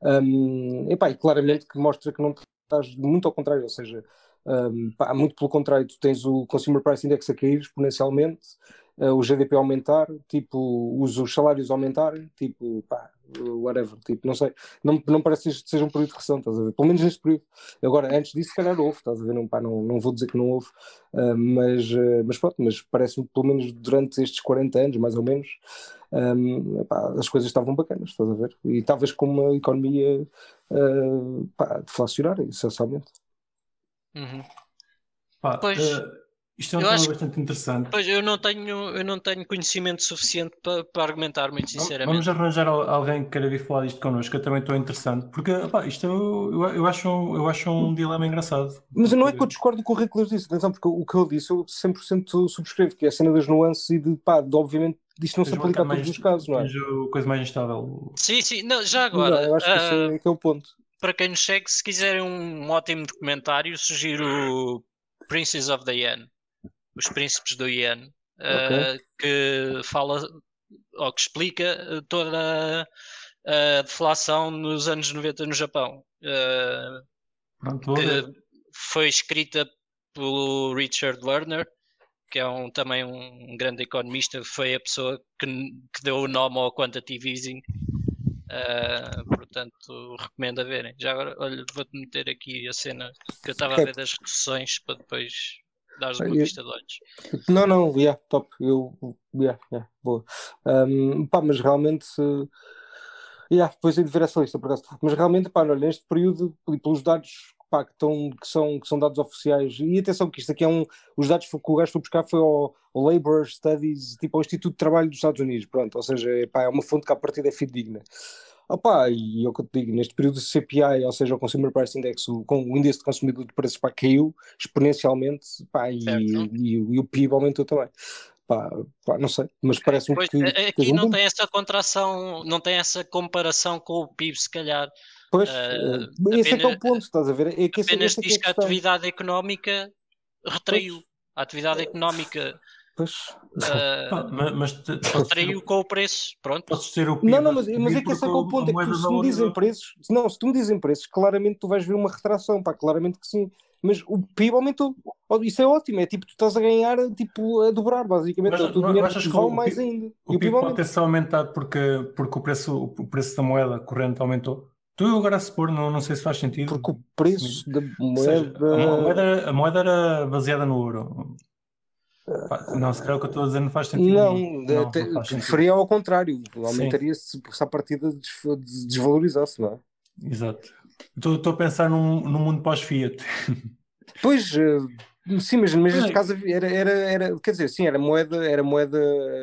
Um, epá, e claramente que mostra que não estás muito ao contrário, ou seja, um, pá, muito pelo contrário, tu tens o Consumer Price Index a cair exponencialmente, uh, o GDP aumentar, tipo, os, os salários aumentarem, tipo, pá, whatever, tipo, não sei, não, não parece que seja um período de recessão, estás a ver? Pelo menos neste período. Agora, antes disso, se calhar houve, estás a ver? Não, pá, não, não vou dizer que não houve, uh, mas, uh, mas pronto, mas parece-me pelo menos durante estes 40 anos, mais ou menos, um, epá, as coisas estavam bacanas, estás a ver? E estavas com uma economia uh, pá, deflacionária, essencialmente.
Uhum.
Pá,
Pois.
eh, isto é um
Eu
tema
acho
bastante interessante.
Pois eu não tenho, eu não tenho conhecimento suficiente para, para argumentar muito sinceramente.
Vamos arranjar al- alguém que queira vir falar disto connosco, eu também estou interessante, porque pá, isto eu, eu, eu acho, um- eu acho um dilema engraçado.
Mas não é que eu discordo com o Rick Lewis disse, atenção, porque o que ele disse eu 100% subscrevo, que é a cena das nuances e de, pá, de, obviamente, disto não se aplica a
mais-
todos os casos, não é?
coisa mais instável.
Sim, sim, não, já
Não,
agora,
eu acho que esse
ah,
é, que é o ponto.
para quem nos segue, se quiserem um ótimo documentário, sugiro o Princes of the Yen, Os Príncipes do Yen, ah, que fala ou que explica ah, toda a, deflação nos anos 90 no Japão. Ah,
Pronto,
que foi escrita pelo Richard Lerner, que é um, também um grande economista, foi a pessoa que, que deu o nome ao quantitative easing. Ah, portanto, recomendo a verem. Já agora, olha, vou-te meter aqui a cena que eu estava a ver das discussões para depois dares uma
Eu-
vista de olhos.
Não, não, yeah, top, eu, yeah, yeah, boa. Um, pá, mas realmente, uh, yeah, depois hei de ver essa lista, por acaso. Mas realmente, pá, olha, neste período, e pelos dados pá, que, estão, que, são, que são dados oficiais, e atenção que isto aqui é um, os dados que o gajo foi buscar foi ao, ao Labor Studies, tipo ao Instituto de Trabalho dos Estados Unidos, pronto, ou seja, é, pá, é uma fonte que a partir é fidedigna. Opa, e é o que eu te digo, neste período do CPI, ou seja, o Consumer Price Index, o, com- o índice de consumidor de preços pá, caiu exponencialmente pá, e, e, e o PIB aumentou também. Pá, pá, não sei, mas parece-me
Pois,
que.
a- aqui
um
não
boom.
tem essa contração, não tem essa comparação com o PIB, se calhar.
Pois,
eh,
esse é que é o
apenas-
ponto, estás a ver? É que esse,
Apenas
esse é é
diz
a
que a
questão.
atividade económica retraiu. A atividade económica
Pois.
eh,
Pá, ma- Mas, te- ter,
retraiu com o preço. Pronto.
podes ter o PIB
Não, não, mas, mas é que esse é é o ponto. É que tu,
moeda
se tu me dizem
valorizou.
preços, não, se tu me dizem preços, claramente tu vais ver uma retração, pá, claramente que sim. Mas o PIB aumentou. Oh, Isso é ótimo, é tipo, tu estás a ganhar, tipo, a dobrar, basicamente.
Mas não-
dinheiro
achas que o
mais
PIB
ainda.
O
o PIB
pode
aumenta.
ter só aumentado porque, porque o, preço, o preço da moeda corrente aumentou? Tu agora a supor, não, não sei se faz sentido.
Porque o preço da
Ou seja,
moeda.
a, mo- a moeda, a moeda era baseada no euro. Não, se calhar o que eu estou a dizer não faz sentido.
Não, até-
não sentido.
faria ao contrário. Aumentaria-se se a partida des- des- desvalorizasse, não é?
Exato. Estou estou a pensar num, num mundo pós-Fiat.
Pois, eh, sim, mas, mas neste caso era, era, era, quer dizer, sim, era moeda, era moeda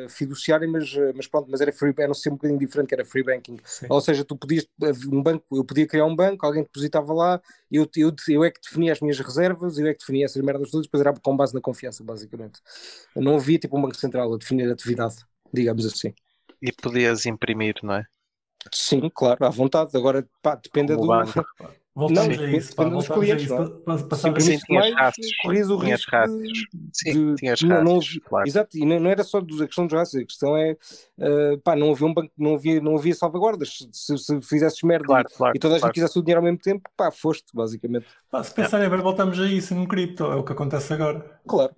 fiduciária, mas, mas pronto, mas era free, era um sistema um bocadinho diferente, que era free banking.
Sim.
Ou seja, tu podias, um banco, eu podia criar um banco, alguém depositava lá, eu, eu, eu é que definia as minhas reservas, eu é que definia essas merdas todas, depois era com base na confiança, basicamente. Não havia tipo um banco central a definir a atividade, digamos assim.
E podias imprimir, não é?
Sim, claro, à vontade. Agora, pá, depende
Como
do.
banco.
Voltamos
Não,
a isso. Pá, voltamos a
clientes,
isso.
não é?
Pa- pa-
Se
Passado
imprimiste
Sim, tinhas rastros.
corrias o
Tinhas
risco de,
Sim, tinhas
não, não
claro.
Exato, e não, não era só dos- a questão dos raças, a questão é eh, pá, não havia um banco, não havia, não havia salvaguardas. Se, se fizesses merda
Claro, claro.
e, toda a gente quisesse o dinheiro ao mesmo tempo, pá, foste, basicamente.
Pá, se pensarem bem, voltamos a isso no cripto. É o que acontece agora.
Claro.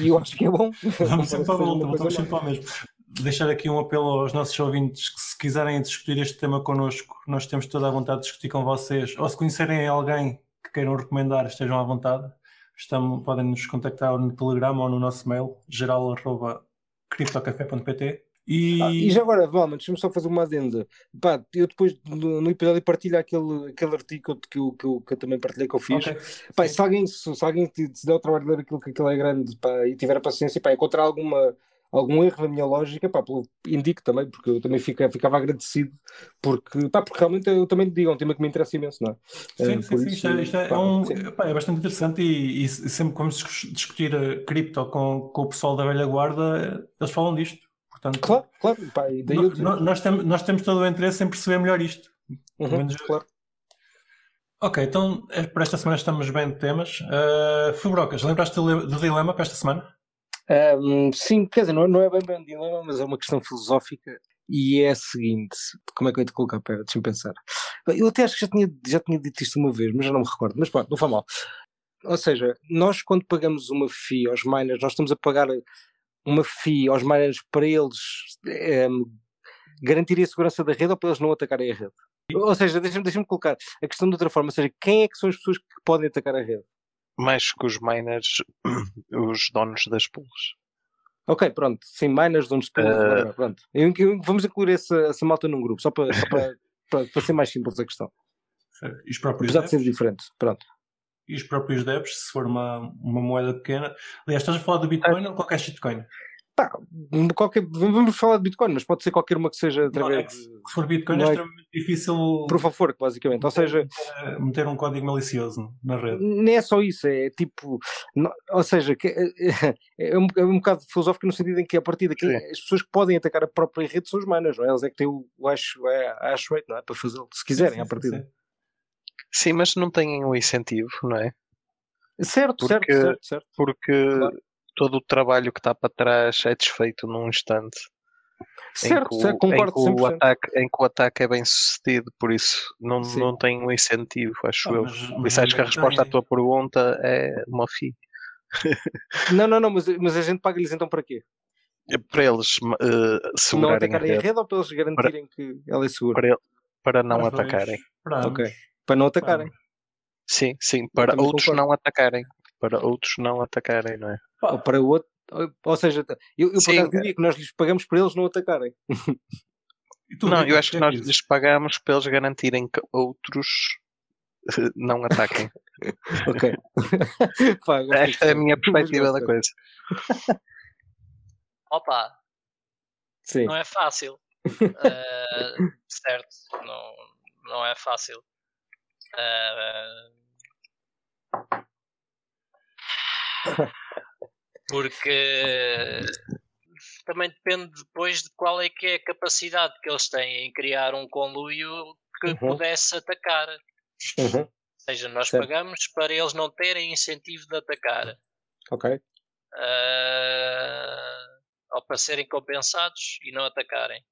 E eu acho que é bom.
Vamos sempre
uma coisa
voltamos sempre ao mesmo. Deixar aqui um apelo aos nossos ouvintes que se quiserem discutir este tema connosco, nós temos toda a vontade de discutir com vocês. Ou se conhecerem alguém que queiram recomendar, estejam à vontade. Estamos, podem nos contactar no Telegram ou no nosso mail, geral.criptocafé.pt e,
Ah, e já agora, Valma, deixa-me só fazer uma adenda. Pá, eu depois no, no episódio partilho aquele, aquele artigo que eu, que, eu, que eu também partilhei que eu fiz.
Ok.
Pá, se alguém, se, se alguém te, se der o trabalho de ler aquilo que aquilo é grande pá, e tiver a paciência, pá, encontrar alguma, algum erro na minha lógica, pá, pelo- indico também, porque eu também fica, ficava agradecido, porque, pá, porque realmente eu também digo, é um tema que me interessa imenso, não é?
Sim,
Eh,
sim, sim. Isto, é, isto é,
pá,
um-
sim.
pá, é bastante interessante e, e sempre que vamos discu- discutir a cripto com, com o pessoal da velha guarda, eles falam disto. Portanto,
Claro, claro, pá,
no- no- nós, temos, nós temos todo o interesse em perceber melhor isto.
Uhum,
menos-
claro.
Ok, então eh, para esta semana estamos bem de temas. Uh, Fubrocas, lembraste do, le- do dilema para esta semana?
Ahm, sim, quer dizer, não, não é bem bem um dilema, mas é uma questão filosófica e é a seguinte: como é que eu ia te colocar? Pera, deixa-me pensar. Eu até acho que já tinha, já tinha dito isto uma vez, mas já não me recordo. Mas pronto, não faz mal. Ou seja, nós quando pagamos uma FII aos miners, nós estamos a pagar uma FII aos miners para eles ahm, garantirem a segurança da rede ou para eles não atacarem a rede. Ou seja, deixa-me deixa colocar a questão de outra forma, ou seja, quem é que são as pessoas que podem atacar a rede?
Mais que os miners, [CLEARS THROAT] os donos das pools.
Ok, pronto, sim, miners, donos de pools, whatever, pronto. Vamos incluir essa, essa malta num grupo, só para, só para, [LAUGHS] para, para ser mais simples a questão.
E os próprios
Apesar de ser
devs?
diferente, pronto.
E os próprios devs, se for uma, uma moeda pequena. Aliás, estás a falar do Bitcoin ou qualquer shitcoin?
Pá, qualquer, vamos falar de Bitcoin, mas pode ser qualquer uma que seja
Não, é
através de
se for Bitcoin
não
é
é-
extremamente difícil
of work, basicamente. Ou seja,
meter, meter um código malicioso na rede.
nem é só isso, é tipo, não- ou seja, que, é, [LAUGHS] é, um, é um bocado filosófico no sentido em que a partir daqui
Sim.
as pessoas que podem atacar a própria rede são os miners, não é? Eles é que têm o, o hash, é, a hash rate, não é? Para fazê-lo, se quiserem,
Sim,
à
sim,
partida.
sim.
Sim, mas não têm o incentivo, não é?
Certo,
Porque-
certo, certo, certo.
Porque
Claro.
Todo o trabalho que está para trás é desfeito num instante. em
Certo,
que o,
certo,
em
concordo
que o
100%.
ataque, em que o ataque é bem sucedido, por isso não,
Sim.
não tem um incentivo, acho
Ah,
eu.
mas-
Por
mas
isso acho que a resposta à
tem.
tua pergunta é uma FI.
Não, não, não, mas, mas a gente paga-lhes então para quê?
Para eles uh,
Não
segurarem a
atacarem a
rede,
rede ou para eles garantirem que ela é segura?
para, ele- para não
dois
atacarem.
esperamos.
Ok. Para não atacarem.
Sim, sim, para
também
outros
concordo.
não atacarem. Para outros não atacarem, não é?
Ou para o outro. Ou seja, eu, eu por
Sim.
acaso diria que nós lhes pagamos para eles não atacarem.
Não, eu acho que nós lhes pagamos para eles garantirem que outros eh, não ataquem. [LAUGHS]
Ok. [LAUGHS] Pá,
Esta é a minha perspectiva da coisa. [LAUGHS]
Opa,
Sim.
não é fácil. Eh, certo, não, não é fácil. Eh, porque também depende depois de qual é que é a capacidade que eles têm em criar um conluio que
Uhum.
pudesse atacar.
Uhum.
Ou seja, nós
Certo.
pagamos para eles não terem incentivo de atacar.
Ok.
Ah, ou para serem compensados e não atacarem.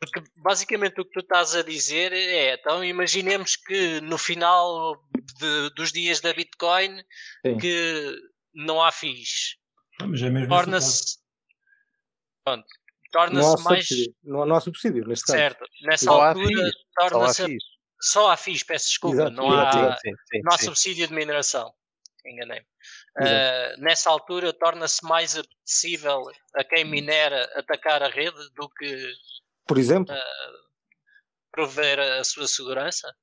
Porque basicamente o que tu estás a dizer é, então imaginemos que no final de- dos dias da Bitcoin
Sim.
que não há FIIs.
Ah, é.
Torna-se pronto, torna-se mais
subsídio. Não, não há subsídio neste caso.
certo. Nessa
Só
altura
FIIs, Só há
torna-se só há FIIs, peço desculpa,
Exato,
não
exato,
há
exato.
Sim, sim,
não há
sim.
subsídio de mineração. Enganei-me. Ah, nessa altura torna-se mais apetecível a quem minera atacar a rede do que
Por exemplo,
prover a a sua segurança?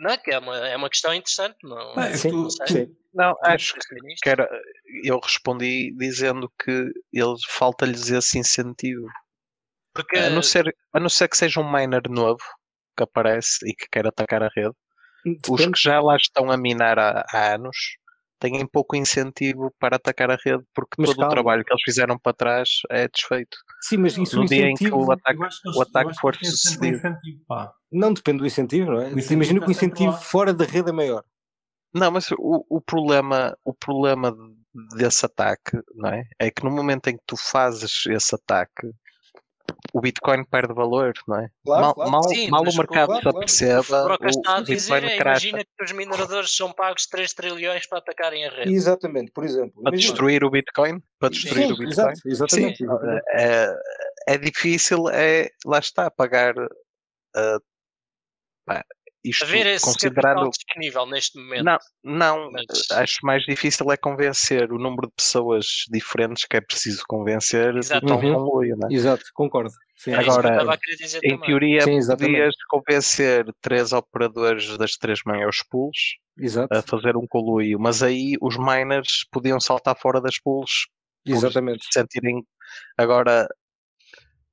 Não, que é uma, é uma questão interessante. Não,
Ah, é
sim,
tu-
sim.
Não,
não
acho
nisto.
que era. Eu respondi dizendo que eles falta-lhes esse incentivo.
Porque
A não, ser, a não ser que seja um miner novo que aparece e que quer atacar a rede. Os
Depende.
que já lá estão a minar há, há anos têm pouco incentivo para atacar a rede porque
Mas
todo
calma.
o trabalho que eles fizeram para trás é desfeito.
Sim, mas isso
No dia em que o ataque,
eles-
o ataque for
um
sucedido.
não depende do incentivo, não é?
O incentivo
Imagina que o incentivo
lá.
fora da rede é maior.
Não, mas o, o problema, o problema desse ataque, não é? É que no momento em que tu fazes esse ataque, o Bitcoin perde valor, não é?
Claro,
mal
claro.
mal,
Sim,
mal o mercado
claro,
aperceba,
o está a dizer
Bitcoin
é, imagina que os mineradores são pagos 3 trilhões para atacarem a rede.
Exatamente, por exemplo.
Para
Imagina-
destruir o Bitcoin? Para destruir
Sim,
o Bitcoin?
exatamente.
Sim,
exatamente.
é, é difícil, é, lá está, pagar pá, isto
Haver esse
considerando.
capital disponível neste momento.
Não, não,
Mas-
acho mais difícil é convencer o número de pessoas diferentes que é preciso convencer do
Exato.
tal
Uhum.
conluio, não é?
Exato, concordo. Sim.
Agora,
estava a querer dizer
Em
também.
teoria,
Sim, exatamente.
podias convencer três operadores das três maiores pools
Exato,
a fazer um conluio, mas aí os miners podiam saltar fora das pools
exatamente.
se sentirem. Agora,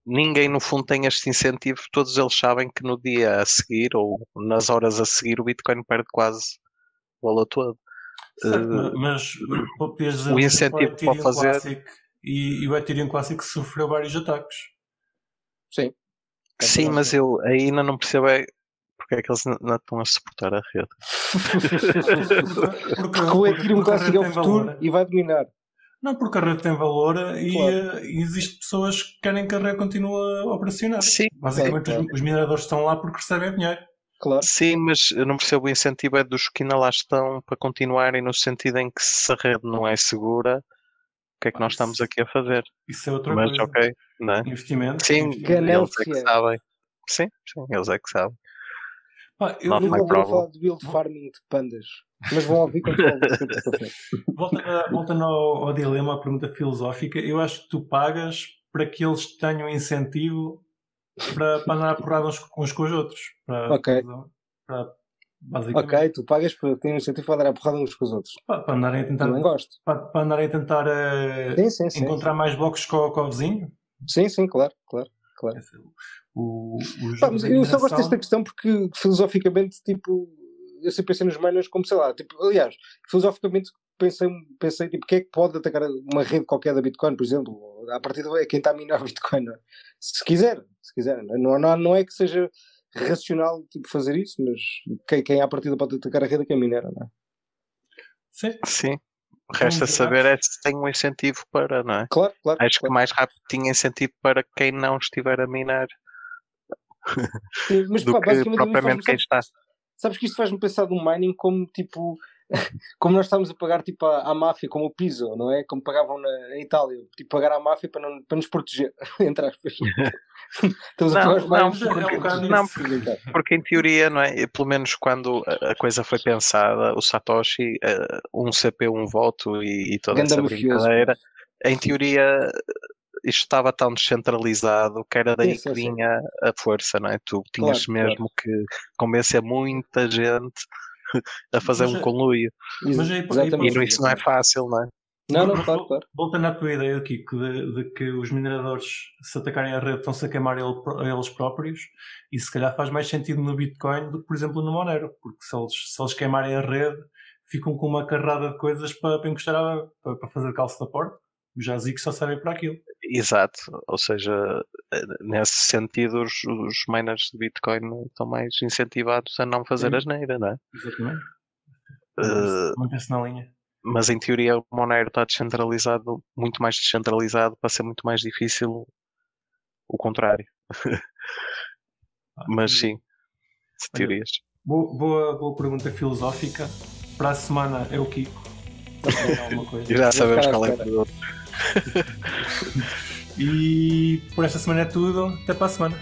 ninguém no fundo tem este incentivo, todos eles sabem que no dia a seguir ou nas horas a seguir o Bitcoin perde quase o valor todo.
Certo,
Eh,
mas
o
exemplo,
incentivo para fazer-
Classic e, e o Ethereum Classic sofreu vários ataques.
Sim. É
Sim, mas eu aí ainda não percebo é porque é que eles não- estão a suportar a rede. [LAUGHS]
Porque,
Porque o Ethereum
porque a
Classic é o futuro
valor.
e vai dominar.
Não, porque a rede tem valor e
Claro.
eh, e existe pessoas que querem que a rede continue a operacionar.
Sim,
Basicamente,
claro.
os, os mineradores estão lá porque recebem dinheiro.
Claro.
sim, mas eu não percebo o incentivo é dos que ainda lá estão para continuarem no sentido em que se a rede não é segura, o que é que nós estamos aqui a fazer?
Isso é outra
Mas
coisa.
ok, não é?
Investimento.
Sim,
investimento.
Eles é que sabem. Sim, sim, eles é que sabem.
Pá, eu,
Nunca
my
ouviram
problem.
falar de Wild Farming de pandas. Mas vão ouvir quando
voltando, voltando ao, ao dilema, à pergunta filosófica, eu acho que tu pagas para que eles tenham incentivo para, para andar a porrada uns, uns com os outros. Para,
Ok.
para- basicamente,
Ok, tu pagas para ter um incentivo para dar a porrada uns com os outros.
para, para andarem a tentar,
gosto.
para, para andarem a tentar eh,
Sim, sim, sim.
encontrar mais blocos com, com o vizinho.
Sim, sim, claro, claro.
Esse é o- o, o
Pá, eu só gosto desta questão porque filosoficamente, tipo, eu sempre pensei nos miners como, sei lá, tipo, aliás, filosoficamente pensei, pensei tipo, quem é que pode atacar uma rede qualquer da Bitcoin, por exemplo? A partir é quem está a minar [LAUGHS] Bitcoin, não é? Se quiser, se quiser. Não, não, não é que seja racional tipo, fazer isso, mas quem, quem à partida pode atacar a rede é quem minera, não é?
Sim,
Sim. Resta
Vamos
saber é se tem um incentivo para, não é?
Claro, claro.
Acho que
claro.
mais rápido tinha incentivo para quem não estiver a minar
Sim, Mas,
do
pá,
que
a
propriamente quem está.
Sabes que isto faz-me pensar do mining como tipo. [LAUGHS] Como nós estamos a pagar tipo à, à máfia, como o piso, não é? Como pagavam na, em Itália, tipo pagar à máfia para, não, para nos proteger, [LAUGHS] entre aspas. [LAUGHS] estamos a
Não,
pagar os
não,
miners
é
para
bocado
não.
Então,
Porque em teoria, não é? E Pelo menos quando a a coisa foi pensada, o Satoshi, eh, um CPU, um voto e, e toda
Ganda
essa
mafioso.
brincadeira, em teoria isto estava tão descentralizado que era daí
Sim, sim,
que
sim.
vinha a força, não é? Tu tinhas
Claro,
mesmo que convencer muita gente [LAUGHS] a fazer
Mas
um
é-
conluio.
Mas aí-
Exatamente.
E isso não é fácil, não é?
Não, não, claro, claro.
Voltando à tua ideia aqui que de, de que os mineradores, se atacarem a rede, estão-se a queimar ele- a eles próprios, e se calhar faz mais sentido no Bitcoin do que, por exemplo, no Monero, porque se eles, se eles queimarem a rede, ficam com uma carrada de coisas para, para encostar, a, para, para fazer calço da porta. Já que só servem para aquilo.
Exato, ou seja, nesse sentido, os, os miners de Bitcoin estão mais incentivados a não fazer
Sim.
asneira, não é?
Exatamente.
Eh,
Mantém-se na linha.
mas em teoria o Monero está descentralizado, muito mais descentralizado, para ser muito mais difícil o contrário. [LAUGHS] Mas sim, teorias.
Boa, boa, boa pergunta filosófica. Para a semana é o Kiko. [LAUGHS]
Já sabemos qual é o. [LAUGHS]
E por esta semana é tudo. Até para a semana.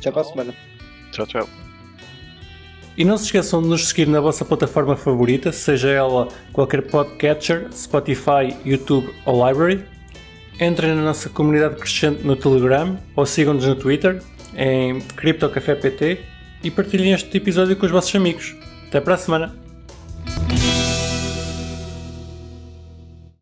Já para a semana.
Tchau, tchau.
E não se esqueçam de nos seguir na vossa plataforma favorita, seja ela qualquer podcatcher, Spotify, YouTube ou Library. Entrem na nossa comunidade crescente no Telegram ou sigam-nos no Twitter em CryptoCafépt e partilhem este episódio com os vossos amigos. Até para a semana!